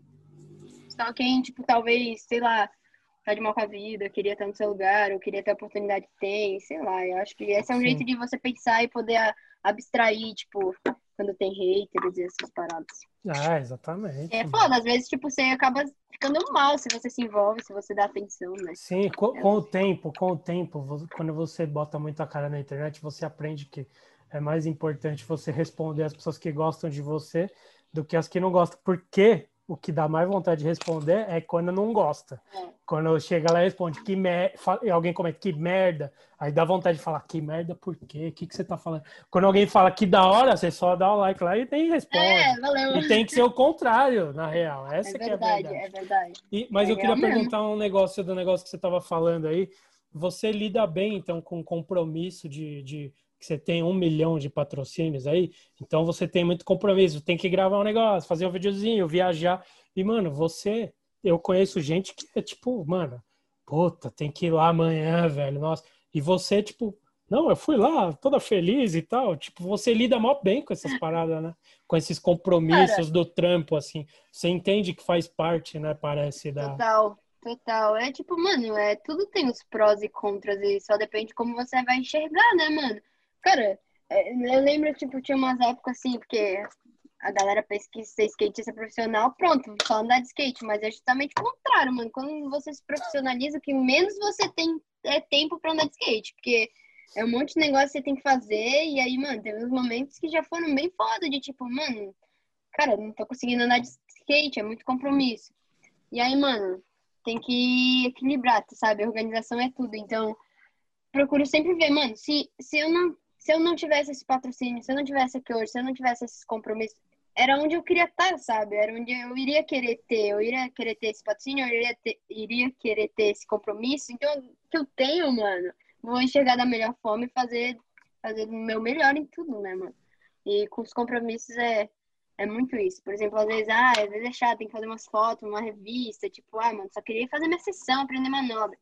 Só quem, tipo, talvez, sei lá, tá de mal com a vida, queria estar no seu lugar, ou queria ter a oportunidade que tem, sei lá. Eu acho que esse é um Sim. jeito de você pensar e poder a- abstrair, tipo, quando tem haters e essas paradas. Ah, exatamente. É foda, às vezes, tipo, você acaba ficando mal se você se envolve, se você dá atenção, né? Sim, co- com, o tempo, com o tempo, quando você bota muita cara na internet, você aprende que é mais importante você responder às pessoas que gostam de você do que as que não gostam. Porque o que dá mais vontade de responder é quando não gosta. É. Quando chega lá e responde que merda, e alguém comenta que merda, aí dá vontade de falar que merda por quê? O que, que você tá falando? Quando alguém fala que da hora, você só dá o like lá e nem responde. É, valeu. E tem que ser o contrário, na real. Essa É que é a verdade, verdade. é verdade. E- mas eu Legal queria mesmo. perguntar um negócio do negócio que você estava falando aí. Você lida bem, então, com o compromisso de, de que você tem um milhão de patrocínios aí? Então você tem muito compromisso, tem que gravar um negócio, fazer um videozinho, viajar. E, mano, você, eu conheço gente que é tipo, mano, puta, tem que ir lá amanhã, velho, nossa. E você, tipo, não, eu fui lá, toda feliz e tal. Tipo, você lida mó bem com essas paradas, né? Com esses compromissos do trampo, assim. Você entende que faz parte, né? Parece da. Total, total. É tipo, mano, é, tudo tem os prós e contras e só depende de como você vai enxergar, né, mano? Cara, é, eu lembro, tipo, tinha umas épocas assim, porque a galera pensa que ser skatista profissional, pronto, só andar de skate, mas é justamente o contrário, mano. Quando você se profissionaliza, o que menos você tem é tempo pra andar de skate, porque é um monte de negócio que você tem que fazer, e aí, mano, teve uns momentos que já foram bem foda, de tipo, mano, cara, não tô conseguindo andar de skate, é muito compromisso. E aí, mano, tem que equilibrar, tu sabe? A organização é tudo. Então, procuro sempre ver, mano, se, se eu não se eu não tivesse esse patrocínio, se eu não tivesse aqui hoje, se eu não tivesse esses compromissos, era onde eu queria estar, sabe? Era onde eu iria querer ter, eu iria querer ter esse patrocínio, eu iria, ter, iria querer ter esse compromisso. Então, que eu tenho, mano, vou enxergar da melhor forma e fazer, fazer o meu melhor em tudo, né, mano? E com os compromissos é, é muito isso. Por exemplo, às vezes, ah, às vezes é chato, tem que fazer umas fotos, uma revista, tipo, ah, mano, só queria fazer minha sessão, aprender manobra.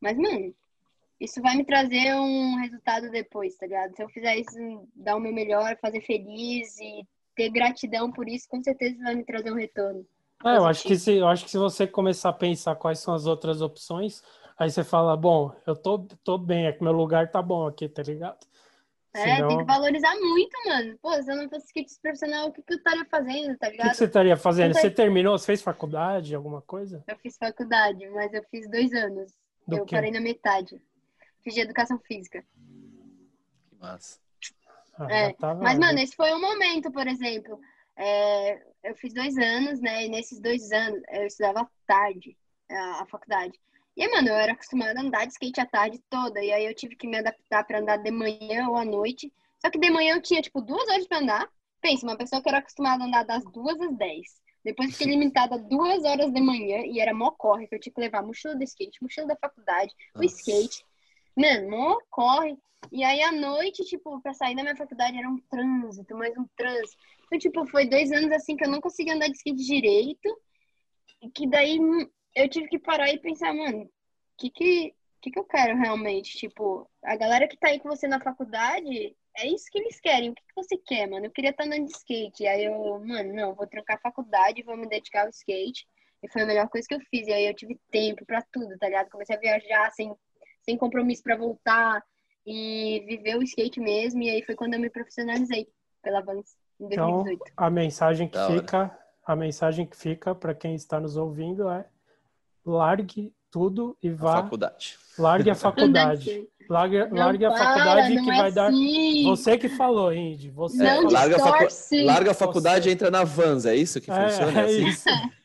Mas, mano, isso vai me trazer um resultado depois, tá ligado? Se eu fizer isso, dar o meu melhor, fazer feliz e ter gratidão por isso, com certeza vai me trazer um retorno. É, eu acho que se, eu acho que se você começar a pensar quais são as outras opções, aí você fala, bom, eu tô, tô bem, é que meu lugar tá bom aqui, tá ligado? É, Senão- tem que valorizar muito, mano. Pô, se eu não fosse skatista profissional, o que, que eu estaria fazendo, tá O que, ligado? que você estaria fazendo? Você terminou? Você fez faculdade, alguma coisa? Eu fiz faculdade, mas eu fiz dois anos. Do eu quê? parei na metade. Fiz de educação física. Que massa. Ah, É, tava- Mas, mano, esse foi um momento, por exemplo. É, eu fiz dois anos, né? E nesses dois anos eu estudava à tarde a, a faculdade. E aí, mano, eu era acostumada a andar de skate a tarde toda. E aí eu tive que me adaptar pra andar de manhã ou à noite. Só que de manhã eu tinha, tipo, duas horas pra andar. Pensa, uma pessoa que era acostumada a andar das duas às dez. Depois fiquei limitada a duas horas de manhã e era mó corre, que eu tinha que levar mochila do skate, mochila da faculdade, o Nossa. skate. Mano, corre. E aí, à noite, tipo, pra sair da minha faculdade era um trânsito, mais um trânsito. Então, tipo, foi dois anos assim que eu não consegui andar de skate direito. E que daí hum, eu tive que parar e pensar, mano, o que que, que que eu quero realmente? Tipo, a galera que tá aí com você na faculdade, é isso que eles querem. O que, que você quer, mano? Eu queria estar andando de skate. Aí eu, mano, não, vou trocar a faculdade, vou me dedicar ao skate. E foi a melhor coisa que eu fiz. E aí eu tive tempo pra tudo, tá ligado? Comecei a viajar sem, sem compromisso pra voltar e viver o skate mesmo. E aí foi quando eu me profissionalizei pela Vans em Então, 2018. a mensagem que Da hora. fica, a mensagem que fica para quem está nos ouvindo é largue tudo e vá, faculdade. largue a faculdade. Largue, skate. largue a Não para, faculdade não que é vai dar. assim. Você que falou, Indy. Você Não falou. larga, a facu- larga a faculdade Você. e entra na Vans, é isso que funciona? É, é assim? isso.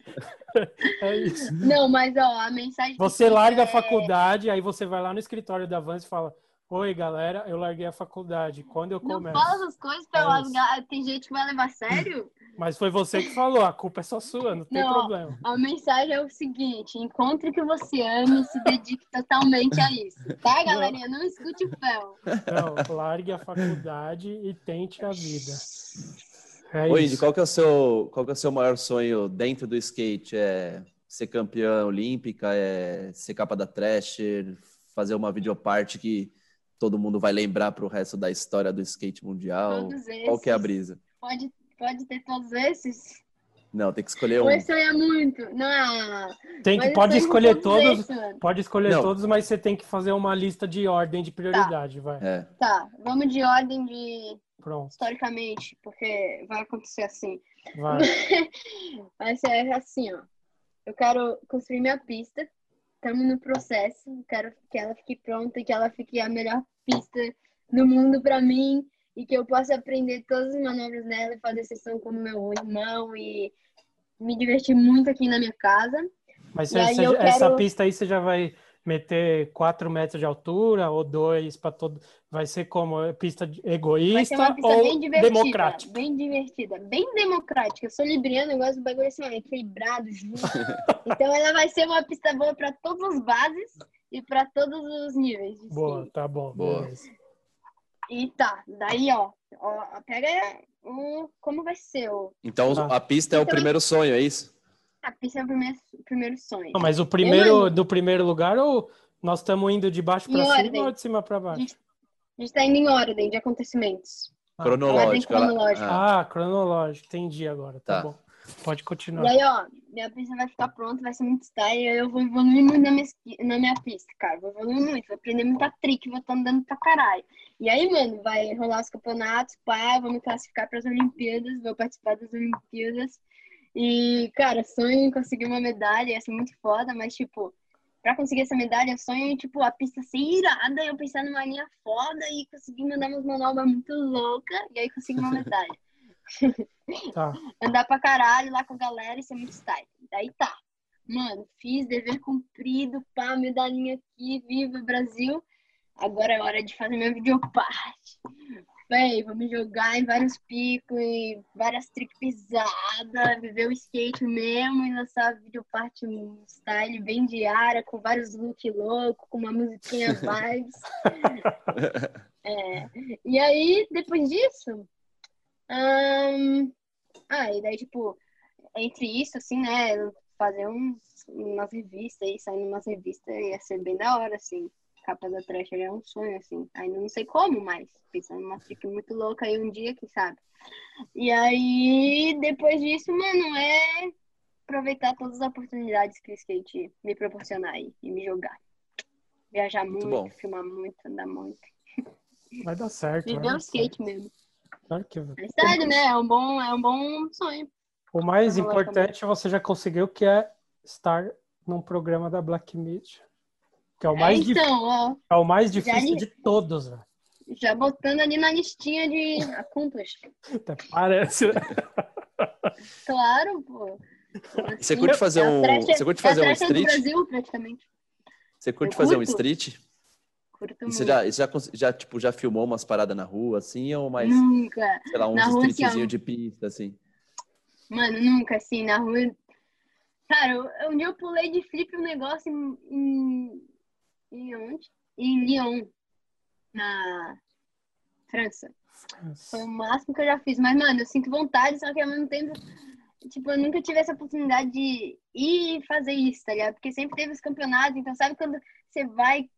É isso. Não, mas ó, a mensagem Você larga a é- faculdade, aí você vai lá no escritório da Vans e fala: Oi, galera, eu larguei a faculdade. Quando eu Não começo? fala essas coisas pra É eu isso. largar. Tem gente que vai levar a sério. Mas foi você que falou, a culpa é só sua, não tem Não. problema. A mensagem é o seguinte: encontre o que você ama e se dedique totalmente a isso. Tá, galerinha? Não escute o Fel. Não, largue a faculdade e tente a vida. É Oi, isso. Indy, qual que é o seu, qual que é o seu maior sonho dentro do skate? É ser campeã olímpica? É ser capa da Thrasher? Fazer uma videoparte que todo mundo vai lembrar pro resto da história do skate mundial? Todos esses. Qual que é a brisa? Pode, pode ter todos esses. Não, tem que escolher um. Ou sonha muito. Não. Tem que, mas pode escolher todos, mano. pode escolher Não. todos, mas você tem que fazer uma lista de ordem de prioridade, vai. É. Tá, vamos de ordem de Pronto, historicamente, porque vai acontecer assim. vai. Mas é assim, ó. Eu quero construir minha pista. Estamos no processo. Quero que ela fique pronta, que ela fique a melhor pista do mundo pra mim e que eu possa aprender todas as manobras dela e fazer sessão com meu irmão e me divertir muito aqui na minha casa. Mas essa quero- pista aí você já vai meter 4 metros de altura ou dois para todo. Vai ser como É pista Vai egoísta uma pista ou bem divertida. democrática? Bem divertida, bem democrática. Eu sou libriana, eu gosto do bagulho assim, ó, equilibrado, justo. então ela vai ser uma pista boa pra todas as bases e pra todos os níveis. de Boa, tá bom. Boa. beleza. E tá, daí ó, ó, pega o como vai ser o Então Tá. a pista é o Então- primeiro sonho, é isso? A pista é o primeiro, primeiro sonho. Não, mas o primeiro mano. do primeiro lugar ou nós estamos indo de baixo para cima ordem. ou de cima para baixo? A gente tá indo em ordem de acontecimentos. Ah, Cronológico. ela- cronológica. Ah, Ah, cronológico, entendi agora. Tá, Tá. bom. Pode E continuar. aí, ó, minha pista vai ficar pronta, vai ser muito style, aí eu vou evoluir muito na minha, na minha pista, cara. Vou evoluir muito, vou aprender muita trick, vou estar andando pra caralho. E aí, mano, vai rolar os campeonatos, pá, vou me classificar pras Olimpíadas, vou participar das Olimpíadas. E, cara, sonho em conseguir uma medalha, ia ser muito foda, mas, tipo, pra conseguir essa medalha, sonho em, tipo, a pista ser irada, eu pensar numa linha foda e conseguir mandar umas manobras muito loucas, e aí conseguir uma medalha Tá. andar pra caralho lá com a galera e ser muito style. Daí tá. Mano, fiz dever cumprido, pá, medalhinha aqui, viva Brasil. Agora é hora de fazer minha videoparte. Véi, vou me jogar em vários picos e várias trick pisadas, viver o skate mesmo e lançar a videoparte um style bem diária, com vários looks loucos, com uma musiquinha vibes. É. E aí, depois disso, ah, e daí, tipo, entre isso, assim, né, fazer uns, umas revistas aí, sair numas revistas ia ser bem da hora, assim. Capa da Thrasher é um sonho, assim. Ainda não sei como, mas pensando numa trick muito louca aí um dia, quem sabe. E aí, depois disso, mano, é aproveitar todas as oportunidades que o skate me proporcionar aí e me jogar. Viajar muito, bom. filmar muito, andar muito. Vai dar certo. vai Viver o dar certo. skate mesmo. Claro que É sério, né? É um bom, é um bom sonho. O mais importante você já conseguiu, que é estar num programa da Black Media. Que é o mais, é, então, ó, é o mais difícil de todos, velho. já botando ali na listinha de accomplished. Até parece. né? Claro, pô. Você curte fazer É um- Thrasher- você curte é fazer um street? Brasil, praticamente. Você curte Eu fazer um street? Curto muito. Você já, já, já, tipo, já filmou umas paradas na rua, assim, ou mais, Nunca. sei lá, uns Na rua, assim, de pista, assim? Mano, nunca, assim, na rua. Cara, um dia eu pulei de flip um negócio em. em, em onde? em Lyon, na França. Foi o máximo que eu já fiz. Mas, mano, eu sinto vontade, só que ao mesmo tempo, tipo, eu nunca tive essa oportunidade de ir fazer isso, tá ligado? Porque sempre teve os campeonatos, então sabe quando você vai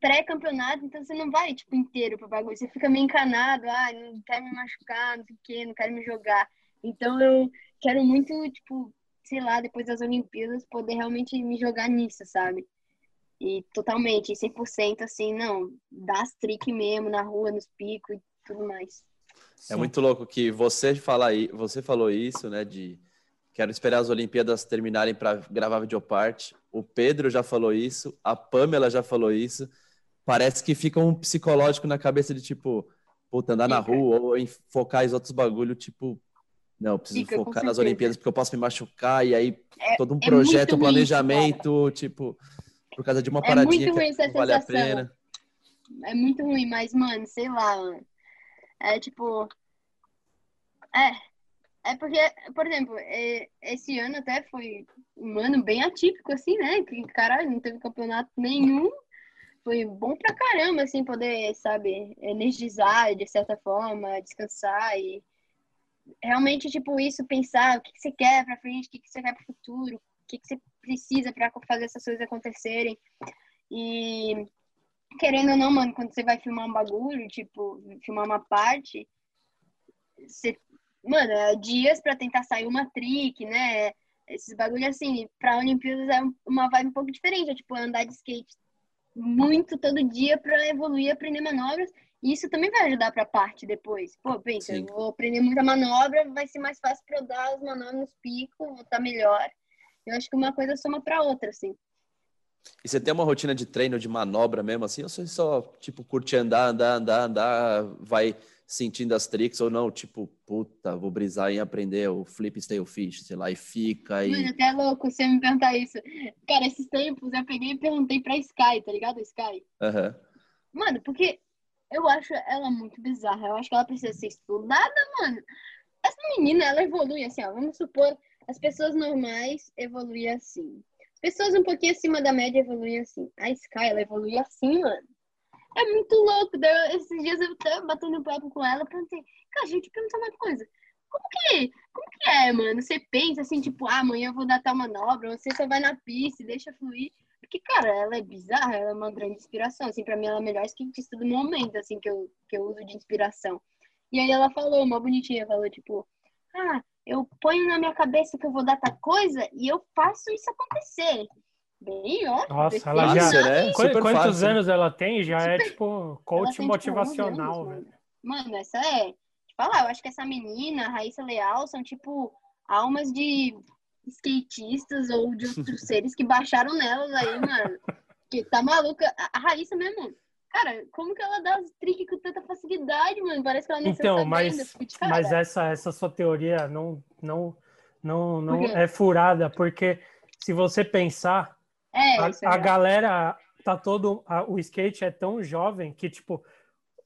pré-campeonato, então você não vai, tipo, inteiro pro bagulho. Você fica meio encanado, ah, não quero me machucar, não sei o quê, não quero me jogar. Então eu quero muito, tipo, sei lá, depois das Olimpíadas, poder realmente me jogar nisso, sabe? E totalmente, 100% assim, não, dá as trick mesmo na rua, nos picos e tudo mais. É muito louco que você fala aí, você falou isso, né, de quero esperar as Olimpíadas terminarem para gravar videoparte. O Pedro já falou isso, a Pamela já falou isso. Parece que fica um psicológico na cabeça de tipo, puta, andar na rua ou em focar em outros bagulho, tipo, não, eu preciso fica, focar nas Olimpíadas porque eu posso me machucar e aí é, todo um é projeto, um planejamento, isso, tipo, por causa de uma é paradinha que não vale a pena. É muito ruim, mas, mano, sei lá, mano. É tipo. É. É porque, por exemplo, é, esse ano até foi um ano bem atípico, assim, né? Que, caralho, não teve campeonato nenhum. Foi bom pra caramba, assim, poder, sabe, energizar de certa forma, descansar e realmente, tipo, isso, pensar o que, que você quer pra frente, o que, que você quer pro futuro, o que, que você precisa para fazer essas coisas acontecerem. E querendo ou não, mano, quando você vai filmar um bagulho, tipo, filmar uma parte, você, mano, é dias para tentar sair uma trick, né? Esses bagulhos assim, pra Olimpíadas é uma vibe um pouco diferente, é tipo andar de skate muito todo dia para evoluir aprender manobras. E isso também vai ajudar pra parte depois. Pô, pensa, Sim. eu vou aprender muita manobra, vai ser mais fácil pra eu dar as manobras nos picos, vou estar melhor. Eu acho que uma coisa soma pra outra, assim. E você tem uma rotina de treino, de manobra mesmo, assim? Ou você só, tipo, curte andar, andar, andar, andar, vai sentindo as tricks, ou não, tipo, puta, vou brisar em aprender o flip fish, sei lá, e fica e... Mano, até é louco você me perguntar isso. Cara, esses tempos eu peguei e perguntei pra Sky, tá ligado? Sky. Uhum. Mano, porque eu acho ela muito bizarra. Eu acho que ela precisa ser estudada, mano. Essa menina, ela evolui assim, ó. Vamos supor, as pessoas normais evoluem assim. Pessoas um pouquinho acima da média evoluem assim. A Sky, ela evolui assim, mano. É muito louco. esses dias eu tava batendo papo com ela, perguntei, cara, gente perguntar uma coisa. Como que, como que é, mano? Você pensa assim, tipo, ah, amanhã eu vou dar tal manobra, você só vai na pista e deixa fluir. Porque, cara, ela é bizarra, ela é uma grande inspiração. Assim, pra mim, ela é a melhor skatista do momento, assim, que eu, que eu uso de inspiração. E aí ela falou, uma bonitinha, falou, tipo, ah, eu ponho na minha cabeça que eu vou dar tal coisa e eu faço isso acontecer. Bem, ó. Nossa, ela já. Né? Quantos, quantos anos ela tem? Já é, Super. é tipo coach tem, motivacional, tipo, anos, Mano, essa é. Falar, eu acho que essa menina, a Raíssa Leal, são tipo almas de skatistas ou de outros seres que baixaram nelas aí, mano. Que tá maluca. A Raíssa mesmo Cara, como que ela dá os tricks facilidade, mano? Parece que ela nem Então, mas, mas essa, essa sua teoria não, não, não, não é furada, porque se você pensar, é, a, a galera tá todo. A, o skate é tão jovem que, tipo,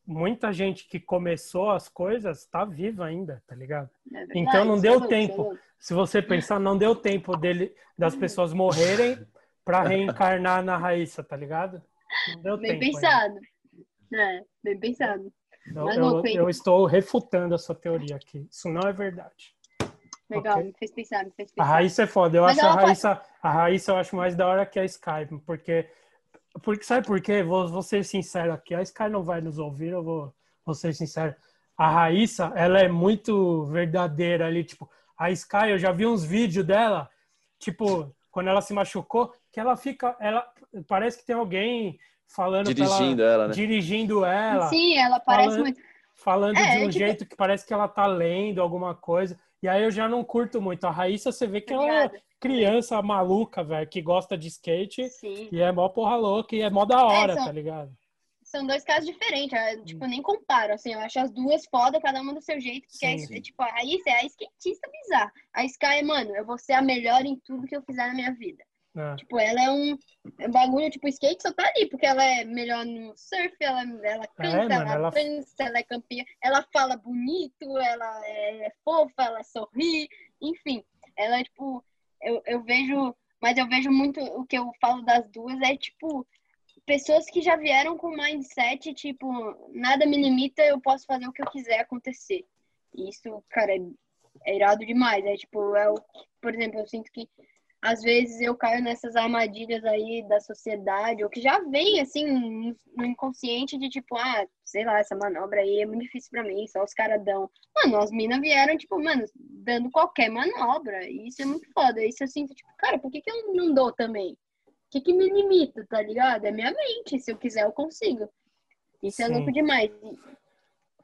muita gente que começou as coisas tá viva ainda, tá ligado? É então não deu é tempo. Se você pensar, não deu tempo dele das pessoas morrerem para reencarnar na Raíssa, tá ligado? Não deu bem tempo pensado. É, bem pensado. Eu, eu, estou refutando a sua teoria aqui. Isso não é verdade. Legal, okay? me fez pensar, me fez pensar. A Raíssa é foda. Eu Mas acho a Raíssa, pode... a Raíssa eu acho mais da hora que a Skype, porque, porque sabe por quê? Vou, vou ser sincero aqui. A Sky não vai nos ouvir, eu vou, vou ser sincero. A Raíssa, ela é muito verdadeira ali, tipo, a Sky, eu já vi uns vídeos dela, tipo, quando ela se machucou, que ela fica, ela parece que tem alguém falando dirigindo ela, ela, né? dirigindo ela. Sim, ela parece falando, muito falando é, de um tipo... jeito que parece que ela tá lendo alguma coisa. E aí eu já não curto muito. A Raíssa, você vê que ela é criança maluca, velho, que gosta de skate Sim. e é mó porra louca e é mó da hora, é, são, tá ligado? São dois casos diferentes, tipo, nem comparo, assim, eu acho as duas foda, cada uma do seu jeito, porque sim, é, tipo, a Raíssa é a skatista bizarra. A Sky é, mano, eu vou ser a melhor em tudo que eu fizer na minha vida. É. Tipo, ela é um, é um bagulho, tipo, skate só tá ali, porque ela é melhor no surf, ela, ela é, canta, é, mano, ela, dança, ela é campeã, ela fala bonito, ela é fofa, ela sorri, enfim. Ela é, tipo, eu, eu vejo, mas eu vejo muito, o que eu falo das duas é, tipo, pessoas que já vieram com mindset, tipo, nada me limita, eu posso fazer o que eu quiser acontecer. Isso, cara, é, é irado demais. É tipo, é o, por exemplo, eu sinto que às vezes eu caio nessas armadilhas aí da sociedade, ou que já vem assim no inconsciente de tipo, ah, sei lá, essa manobra aí é muito difícil para mim, só os caras dão. Mano, as minas vieram, tipo, mano, dando qualquer manobra. E isso é muito foda. Isso eu sinto, tipo, cara, por que, que eu não dou também? O que, que me limita, tá ligado? É minha mente. Se eu quiser, eu consigo. Isso Sim. é louco demais.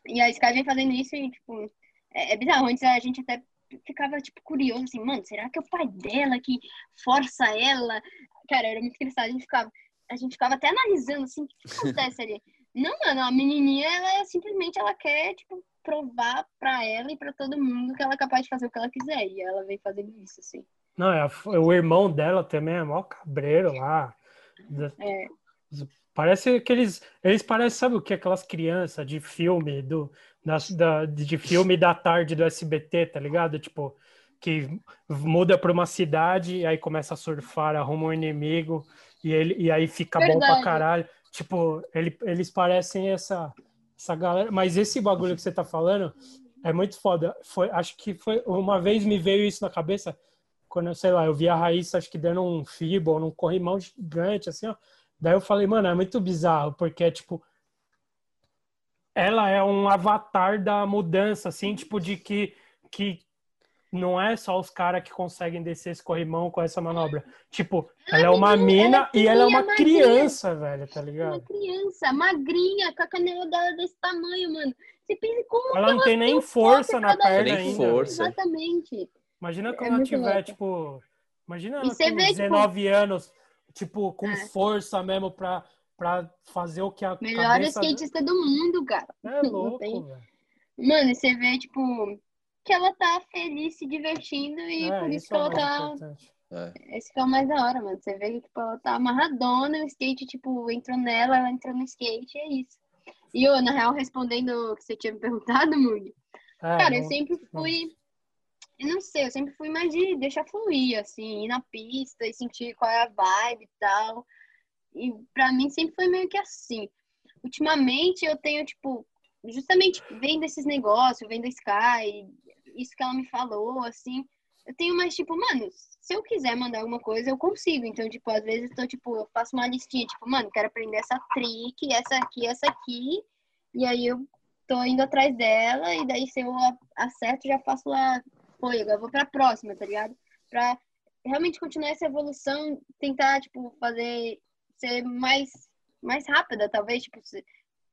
E, e a Sky vem fazendo isso e, tipo, é, é bizarro. Antes a gente até ficava, tipo, curioso, assim, mano, será que é o pai dela que força ela? Cara, era muito engraçado. A gente ficava, a gente ficava até analisando, assim, o que, que acontece ali? Não, mano, a menininha, ela simplesmente, ela quer, tipo, provar pra ela e pra todo mundo que ela é capaz de fazer o que ela quiser. E ela vem fazendo isso, assim. Não, é, o irmão dela também é mó cabreiro lá. É. Parece que eles, eles parecem, sabe o que? Aquelas crianças de filme, do, da, da, de filme da tarde do SBT, tá ligado? Tipo, que muda para uma cidade e aí começa a surfar, arruma um inimigo e, ele, e aí fica Verdade. bom pra caralho. Tipo, ele, eles parecem essa, essa galera. Mas esse bagulho que você tá falando é muito foda. Foi, acho que foi uma vez me veio isso na cabeça quando, sei lá, eu vi a Raíssa, acho que dando um fibo, num corrimão gigante, assim, ó. Daí eu falei, mano, é muito bizarro, porque, tipo, ela é um avatar da mudança, assim, tipo, de que, que não é só os caras que conseguem descer esse corrimão com essa manobra. Tipo, ela é uma mina é e ela é uma magrinha. criança, velho, tá ligado? Uma criança, magrinha, com a canela dela desse tamanho, mano. Você pensa como ela não tem nem força na perna ainda. Força. Exatamente. Imagina quando é ela tiver, tipo. Imagina ela com 19 tipo... anos tipo, com é. força mesmo pra, pra fazer o que a Melhor cabeça... skatista do mundo, cara. É louco, tem... Mano, você vê, tipo, que ela tá feliz, se divertindo e é, por isso, que é ela tá... É. Esse que é o mais da hora, mano. Você vê que tipo, ela tá amarradona, o skate, tipo, entrou nela, ela entrou no skate, é isso. E eu, na real, respondendo o que você tinha me perguntado, Mug, é, cara, não, eu sempre fui eu não sei, eu sempre fui mais de deixar fluir, assim, ir na pista e sentir qual é a vibe e tal. E pra mim sempre foi meio que assim. Ultimamente eu tenho, tipo, justamente vendo esses negócios, vendo a Sky, isso que ela me falou, assim, eu tenho mais, tipo, mano, se eu quiser mandar alguma coisa, eu consigo. Então, tipo, às vezes eu tô, tipo, eu faço uma listinha, tipo, mano, quero aprender essa trick, essa aqui, essa aqui, e aí eu tô indo atrás dela, e daí se eu acerto, já faço lá foi, agora vou pra próxima, tá ligado? Pra realmente continuar essa evolução, tentar, tipo, fazer ser mais, mais rápida, talvez, tipo,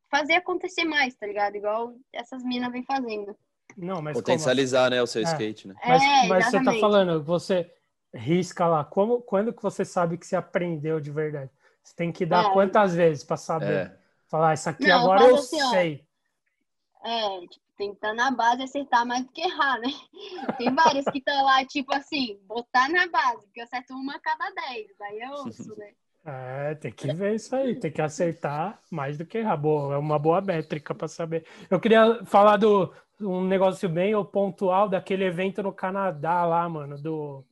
fazer acontecer mais, tá ligado? Igual essas minas vem fazendo. Não, mas Potencializar, como? né, o seu é. skate, né? Mas, é, mas você tá falando, você risca lá, como, quando que você sabe que você aprendeu de verdade? Você tem que dar é. quantas vezes para saber? É. Falar, isso aqui Não, agora eu, eu assim, sei. Ó, é, tipo, tem que estar na base e acertar mais do que errar, né? Tem vários que estão lá, tipo assim, botar na base, que eu acerto uma a cada dez, aí eu ouço, né? É, tem que ver isso aí, tem que acertar mais do que errar. Boa, é uma boa métrica para saber. Eu queria falar do um negócio bem pontual daquele evento no Canadá lá, mano, do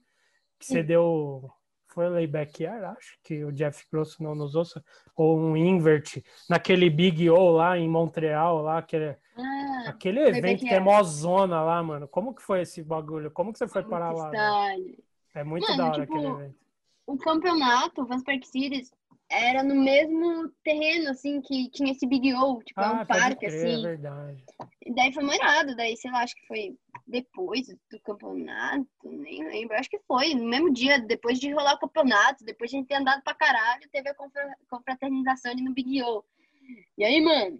que você deu foi o Layback Air, acho que o Jeff Grosso não nos ouça, ou um Invert, naquele Big O lá em Montreal, lá, que é, ah, aquele evento que é mó zona lá, mano. Como que foi esse bagulho? Como que você foi parar lá? É muito mano, da hora tipo, aquele evento. O campeonato, o Vanspark Series, era no mesmo terreno, assim, que tinha esse Big O, tipo, ah, é um parque, crer, assim. É verdade. E daí foi moirado, daí, sei lá, acho que foi depois do campeonato, nem lembro, acho que foi, no mesmo dia, depois de rolar o campeonato, depois de a gente ter andado pra caralho, teve a confraternização ali no Big O. E aí, mano,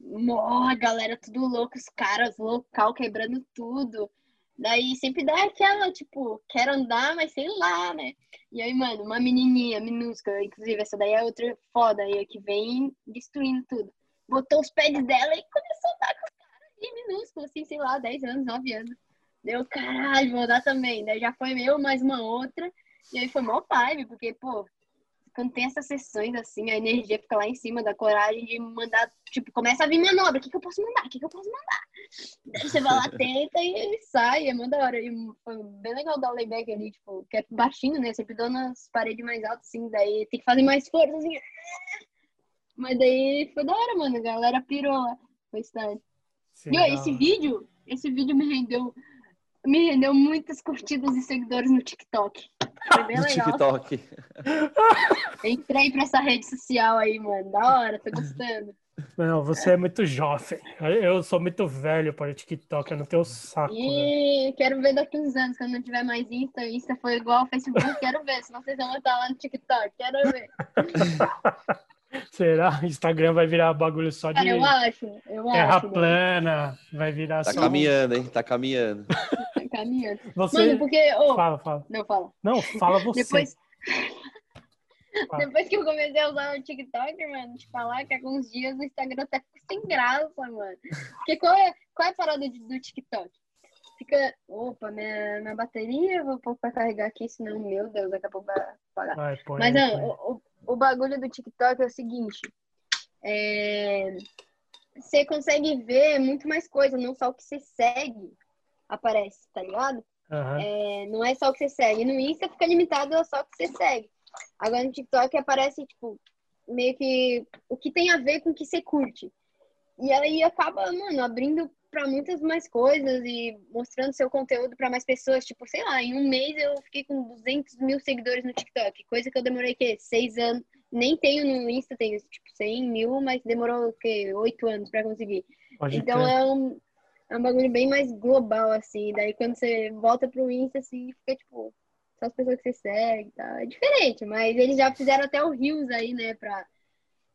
morra, galera, tudo louco, os caras, local, quebrando tudo. Daí sempre dá aquela, tipo, quero andar, mas sei lá, né? E aí, mano, uma menininha minúscula, inclusive essa daí é outra foda aí, que vem destruindo tudo. Botou os pés dela e começou a andar com os caras ali minúsculos, assim, sei lá, 10 anos, 9 anos. Deu, caralho, vou andar também. Daí já foi eu, mais uma outra. E aí foi mó vibe, porque, pô, quando tem essas sessões, assim, a energia fica lá em cima da coragem de mandar, tipo, começa a vir manobra, o que, que eu posso mandar? O que, que eu posso mandar? Daí você vai lá, tenta e sai, é manda hora. E foi bem legal dar o layback ali, tipo, que é baixinho, né? Sempre dou nas paredes mais altas, assim, daí tem que fazer mais força, assim. Mas daí foi da hora, mano, a galera pirou lá, foi tarde. E ó, esse vídeo, esse vídeo me rendeu me rendeu muitas curtidas e seguidores no TikTok. Foi bem no legal. TikTok. Entrei pra essa rede social aí, mano. Da hora, tô gostando. Não, você é muito jovem. Eu sou muito velho para o TikTok, eu não tenho saco. E né? quero ver daqui uns anos, quando não tiver mais Insta. Insta foi igual ao Facebook, quero ver. Se vocês vão estar lá no TikTok, quero ver. Será? Instagram vai virar bagulho só de. Cara, eu acho, eu terra acho. plana, vai virar Tá só. caminhando, hein? Tá caminhando. Tá caminhando. Você... Mano, porque. ô, Fala, fala. Não, fala. Não, fala você. Depois. Fala. Depois que eu comecei a usar o TikTok, mano, te falar que alguns dias o Instagram até fica sem graça, mano. Porque qual é, qual é a parada de- do TikTok? Fica. Opa, minha, minha bateria, vou pôr pra carregar aqui, senão, meu Deus, daqui a pouco vai apagar. Vai, põe Mas não, põe. o, o, o bagulho do TikTok é o seguinte. é, Você consegue ver muito mais coisa, não só o que você segue aparece, tá ligado? Aham. É, não é só o que você segue. No Insta fica limitado a só o que você segue. Agora no TikTok aparece, tipo, meio que o que tem a ver com o que você curte. E aí acaba, mano, abrindo pra muitas mais coisas e mostrando seu conteúdo pra mais pessoas. Tipo, sei lá, em um mês eu fiquei com 200 mil seguidores no TikTok. Coisa que eu demorei, o quê? Seis anos. Nem tenho no Insta, tenho, tipo, 100 mil, mas demorou, o quê? Oito anos pra conseguir. Pode Então ter. é um, é um bagulho bem mais global, assim. Daí quando você volta pro Insta, assim, fica tipo, só as pessoas que você segue e tal. É diferente, mas eles já fizeram até o Rios aí, né, pra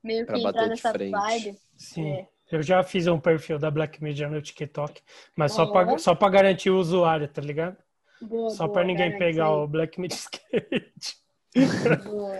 meio Pra que entrar de nessa frente. vibe. Sim. É. Eu já fiz um perfil da Black Media no TikTok, mas só pra, só pra garantir o usuário, tá ligado? Boa, Só boa, pra ninguém garante pegar o Black Media Skate. Boa,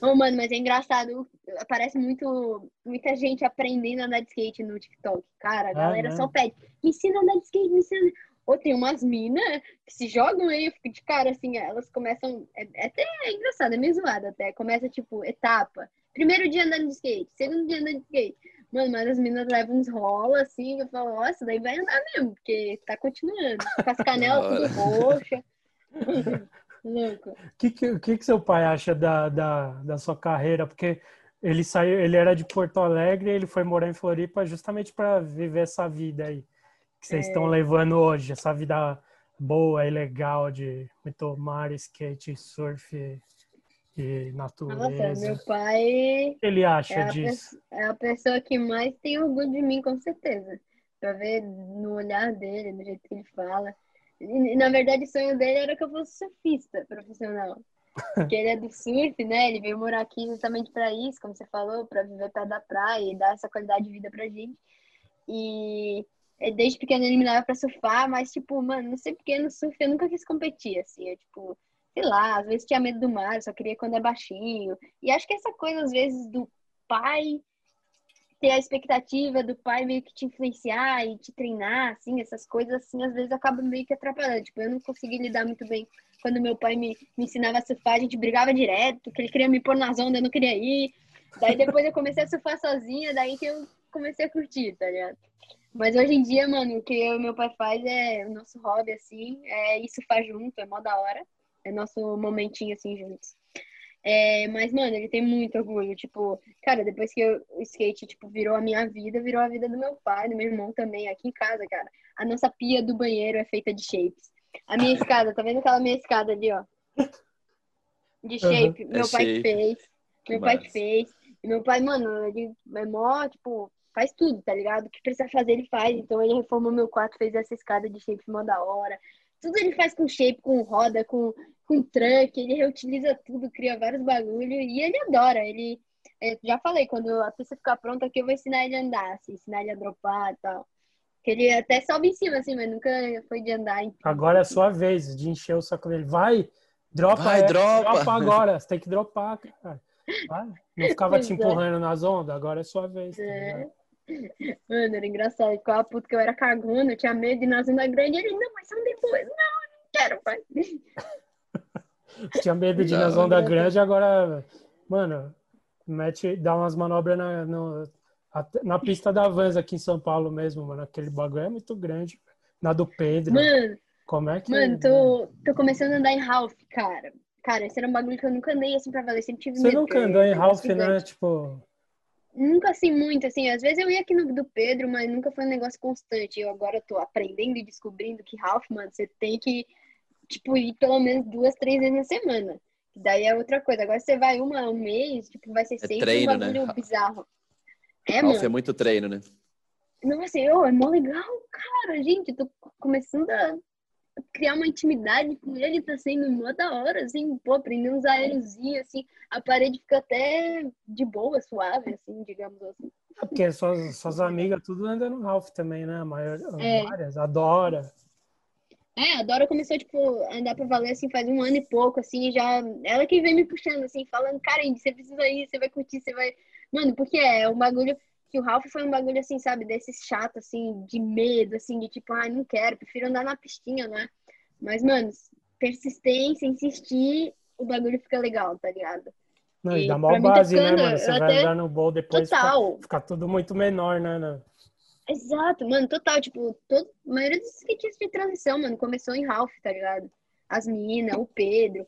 é. Ô, mano, mas é engraçado. Aparece muito, muita gente aprendendo a andar de skate no TikTok. Cara, a Ah, galera né? só pede, me ensina a andar de skate, me ensina. Ou tem umas minas que se jogam aí, eu fico de cara, assim, elas começam. É, é até engraçado, é meio zoado até. Começa, tipo, etapa. Primeiro dia andando de skate, segundo dia andando de skate. Mano, mas as meninas levam uns rola, assim, eu falo, nossa, daí vai andar mesmo, porque tá continuando. Com as canelas tudo roxa. O que, que, que, que seu pai acha da, da, da sua carreira? Porque ele saiu, ele era de Porto Alegre, ele foi morar em Floripa justamente para viver essa vida aí que vocês É. estão levando hoje, essa vida boa e legal de muito mar, skate, surf e Nossa, natureza. meu pai ele acha é disso? pe- é a pessoa que mais tem orgulho de mim, com certeza. Pra ver no olhar dele, do jeito que ele fala. Na verdade, o sonho dele era que eu fosse surfista profissional. Porque ele é do surf, né? Ele veio morar aqui justamente pra isso, como você falou, pra viver perto da praia e dar essa qualidade de vida pra gente. E é, desde pequeno ele me leva pra surfar, mas, tipo, mano, não sei porque no surf eu nunca quis competir, assim. Eu, tipo, sei lá, às vezes tinha medo do mar, só queria quando é baixinho. E acho que essa coisa, às vezes, do pai ter a expectativa do pai meio que te influenciar e te treinar, assim, essas coisas, assim, às vezes acaba meio que atrapalhando. Tipo, eu não consegui lidar muito bem quando meu pai me, me ensinava a surfar, a gente brigava direto, porque ele queria me pôr nas ondas, eu não queria ir. Daí depois eu comecei a surfar sozinha, daí que eu comecei a curtir, tá ligado? Mas hoje em dia, mano, o que eu e meu pai faz é o nosso hobby, assim, é ir surfar junto, é mó da hora. É nosso momentinho, assim, juntos. É, mas, mano, ele tem muito orgulho. Tipo, cara, depois que eu- o skate, tipo, virou a minha vida, virou a vida do meu pai, do meu irmão também, aqui em casa, cara. A nossa pia do banheiro é feita de shapes. A minha escada, tá vendo aquela minha escada ali, ó? De shape. Meu É pai shape. fez. Que Meu pai fez. E meu pai, mano, ele é mó, tipo, faz tudo, tá ligado? O que precisa fazer, ele faz. Então ele reformou meu quarto, fez essa escada de shape mó da hora. Tudo ele faz com shape, com roda, com, com truck, ele reutiliza tudo, cria vários bagulhos e ele adora. Ele, eu já falei, quando a pista ficar pronta aqui, eu vou ensinar ele a andar, assim, ensinar ele a dropar e tal. Que ele até sobe em cima, assim, mas nunca foi de andar pista. Agora é a sua vez de encher o saco dele. Vai, dropa, Vai, é, dropa. agora. Você tem que dropar, cara. Vai. Não ficava te é. empurrando nas ondas, agagora é sua vez. tá É. Mano, era engraçado. Ele ficava puto que eu era cagona, eu tinha medo de ir na zona grande. Ele, não, mas são depois. Não, eu não quero, pai. Tinha medo de ir nas ondas grandes, agora mano, mete, dá umas manobras na, no, na pista da Vans aqui em São Paulo mesmo, mano. Aquele bagulho é muito grande. Na do Pedro. Mano, como é que. Mano, tô, tô começando a andar em Ralph, cara. Cara, esse era um bagulho que eu nunca andei assim pra valer. Sempre tive Você medo. nunca andou em Ralph, né? Tipo. Nunca assim muito, assim. Às vezes eu ia aqui no do Pedro, mas nunca foi um negócio constante. Eu agora tô aprendendo e descobrindo que Ralph, mano, você tem que, tipo, ir pelo menos duas, três vezes na semana. Daí é outra coisa. Agora você vai uma um mês, tipo, vai ser É sempre treino, um bagulho né? bizarro. É, Ralph mano. é muito treino, né? Nossa, eu, é mó legal, cara, gente. Eu tô começando a criar uma intimidade com ele, tá sendo mó da hora, assim, pô, aprender uns aéreozinhos, assim, a parede fica até de boa, suave, assim, digamos assim. É porque suas, suas amigas tudo andam no Ralph também, né? A maior, É. Várias, adora. É, a Dora começou, tipo, a andar pra valer, assim, faz um ano e pouco, assim, já... Ela que vem me puxando, assim, falando, cara, você precisa ir, você vai curtir, você vai... Mano, porque é um bagulho... Que o Ralph foi um bagulho, assim, sabe, desses chato, assim, de medo, assim, de tipo, ai, não quero, prefiro andar na pistinha, né? Mas, mano, persistência, insistir, o bagulho fica legal, tá ligado? Não, e E dá mó mim tá base, né, ficando- mano? Você vai até- andar no bowl depois fica, fica tudo muito menor, né? né? Exato, mano, total, tipo, todo, a maioria dos skatistas de transição, mano, começou em Ralph, tá ligado? As minas, o Pedro.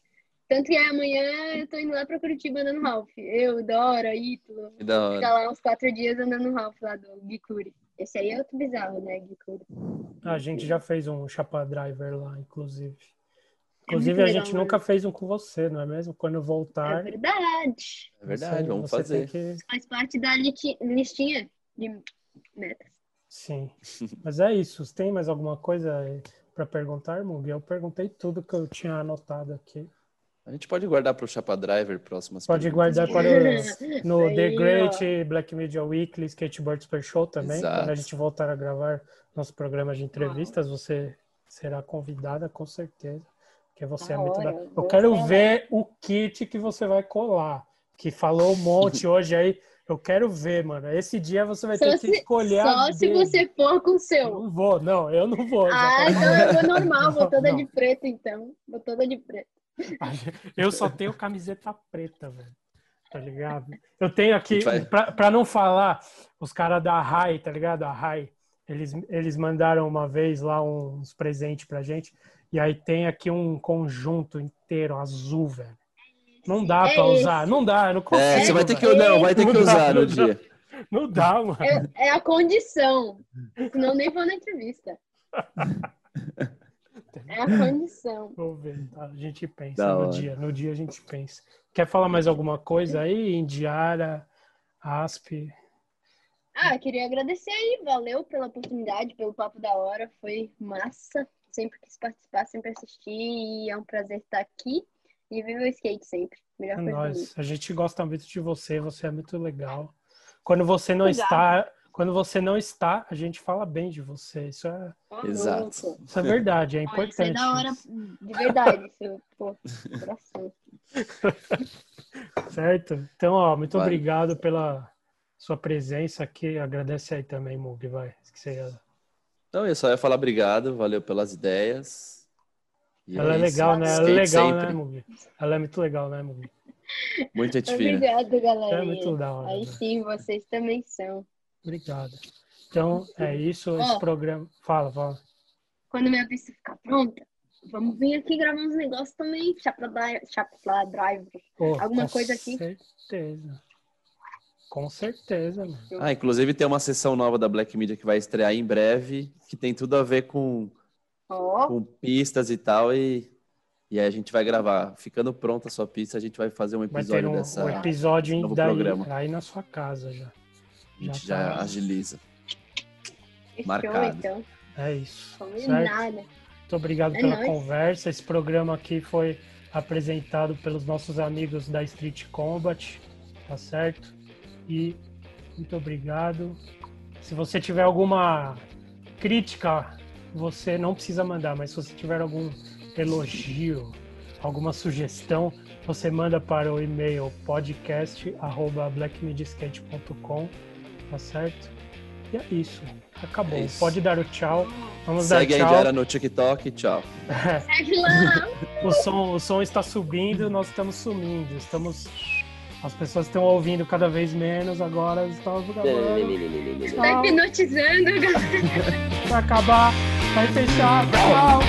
Tanto que amanhã eu tô indo lá pra Curitiba andando Ralph. Eu, Dora, Ítalo. Da Ficar lá uns quatro dias andando Ralph lá do Gikuri. Esse aí é outro bizarro, né, Gikuri? A gente já fez um chapa driver lá, inclusive. É Inclusive, muito a legal, gente mano. nunca fez um com você, não é mesmo? Quando É voltar. verdade. É verdade, vamos você fazer. que- Faz parte da listinha de metas. Sim. Mas é isso. Você tem mais alguma coisa para perguntar, Mug? Eu perguntei tudo que eu tinha anotado aqui. A gente pode guardar para o Chapa Driver próximas Pode perguntas. guardar para os, no The Great Black Media Weekly Skateboard Super Show também. Exato. Quando a gente voltar a gravar nosso programa de entrevistas, você será convidada com certeza. Porque você é Da muito da... Eu quero ver o kit que você vai colar. Que falou um monte hoje aí. Eu quero ver, mano. Esse dia você vai Só ter que se, escolher só se você for com o seu. Não vou, não, eu não vou. Ah, tá- então eu vou normal, vou toda não. de preto, então. Vou toda de preto. Eu só tenho camiseta preta, velho. Tá ligado? Eu tenho aqui, pra, pra não falar, os caras da RAI, tá ligado? A RAI, eles, eles mandaram uma vez lá uns presentes pra gente. E aí tem aqui um conjunto inteiro azul, velho. Não dá É pra esse. usar, não dá, não consigo. É, você vai ter que não, vai ter que Não dá, usar no não dá. dia. Não dá, mano. É, é a condição. Senão nem vou na entrevista. É a condição. Vou ver, tá? A gente pensa Da no hora. dia. No dia a gente pensa. Quer falar mais alguma coisa aí? Indiara, Asp. Ah, queria agradecer aí. Valeu pela oportunidade, pelo papo da hora. Foi massa. Sempre quis participar, sempre assistir. E é um prazer estar aqui. E viva o skate sempre. Melhor É coisa nóis. A gente gosta muito de você, você é muito legal. Quando você não Obrigada. está, quando você não está, a gente fala bem de você. Isso é, Exato. isso é verdade, é Olha, Isso é importante. da hora, de verdade. Pô, coração. certo? Então, ó, muito Vai. obrigado pela sua presença aqui. Agradece aí também, Mug, vai. Ia- Então, eu só ia falar obrigado, valeu pelas ideias. E Ela é isso. legal, né? Ela é legal, sempre. né, Mug? Ela é muito legal, né, Mug? Muito fina. Obrigado, galera. É muito da hora. Aí né? sim, vocês também são. Obrigado. Então, é isso, esse Ó. programa. Fala, fala. Quando minha pista ficar pronta, vamos vir aqui gravar uns negócios também. Chapla, dri- chapla driver. Pô, Alguma com coisa aqui? certeza. Com certeza, mano. Ah, inclusive tem uma sessão nova da Black Media que vai estrear em breve, que tem tudo a ver com, Ó, com pistas e tal, e, e aí a gente vai gravar. Ficando pronta a sua pista, a gente vai fazer um Vai ter episódio um, dessa. um episódio novo daí, programa. aí na sua casa já. A gente já já tá. agiliza. fechou marcado. então. É isso. Combinado. Muito obrigado É pela nóis. conversa. Esse programa aqui foi apresentado pelos nossos amigos da Street Combat, tá certo? E muito obrigado. Se você tiver alguma crítica, você não precisa mandar, mas se você tiver algum elogio, alguma sugestão, você manda para o e-mail podcast@blackmediaskate.com, tá certo? E é isso. Acabou. É isso. Pode dar o tchau. Vamos Segue a dar tchau. Indiara no TikTok, tchau. Segue lá. O som, o som está subindo, nós estamos sumindo. Estamos As pessoas estão ouvindo cada vez menos, agora estão gravando. Está hipnotizando, galera. Vai acabar, vai fechar, tchau.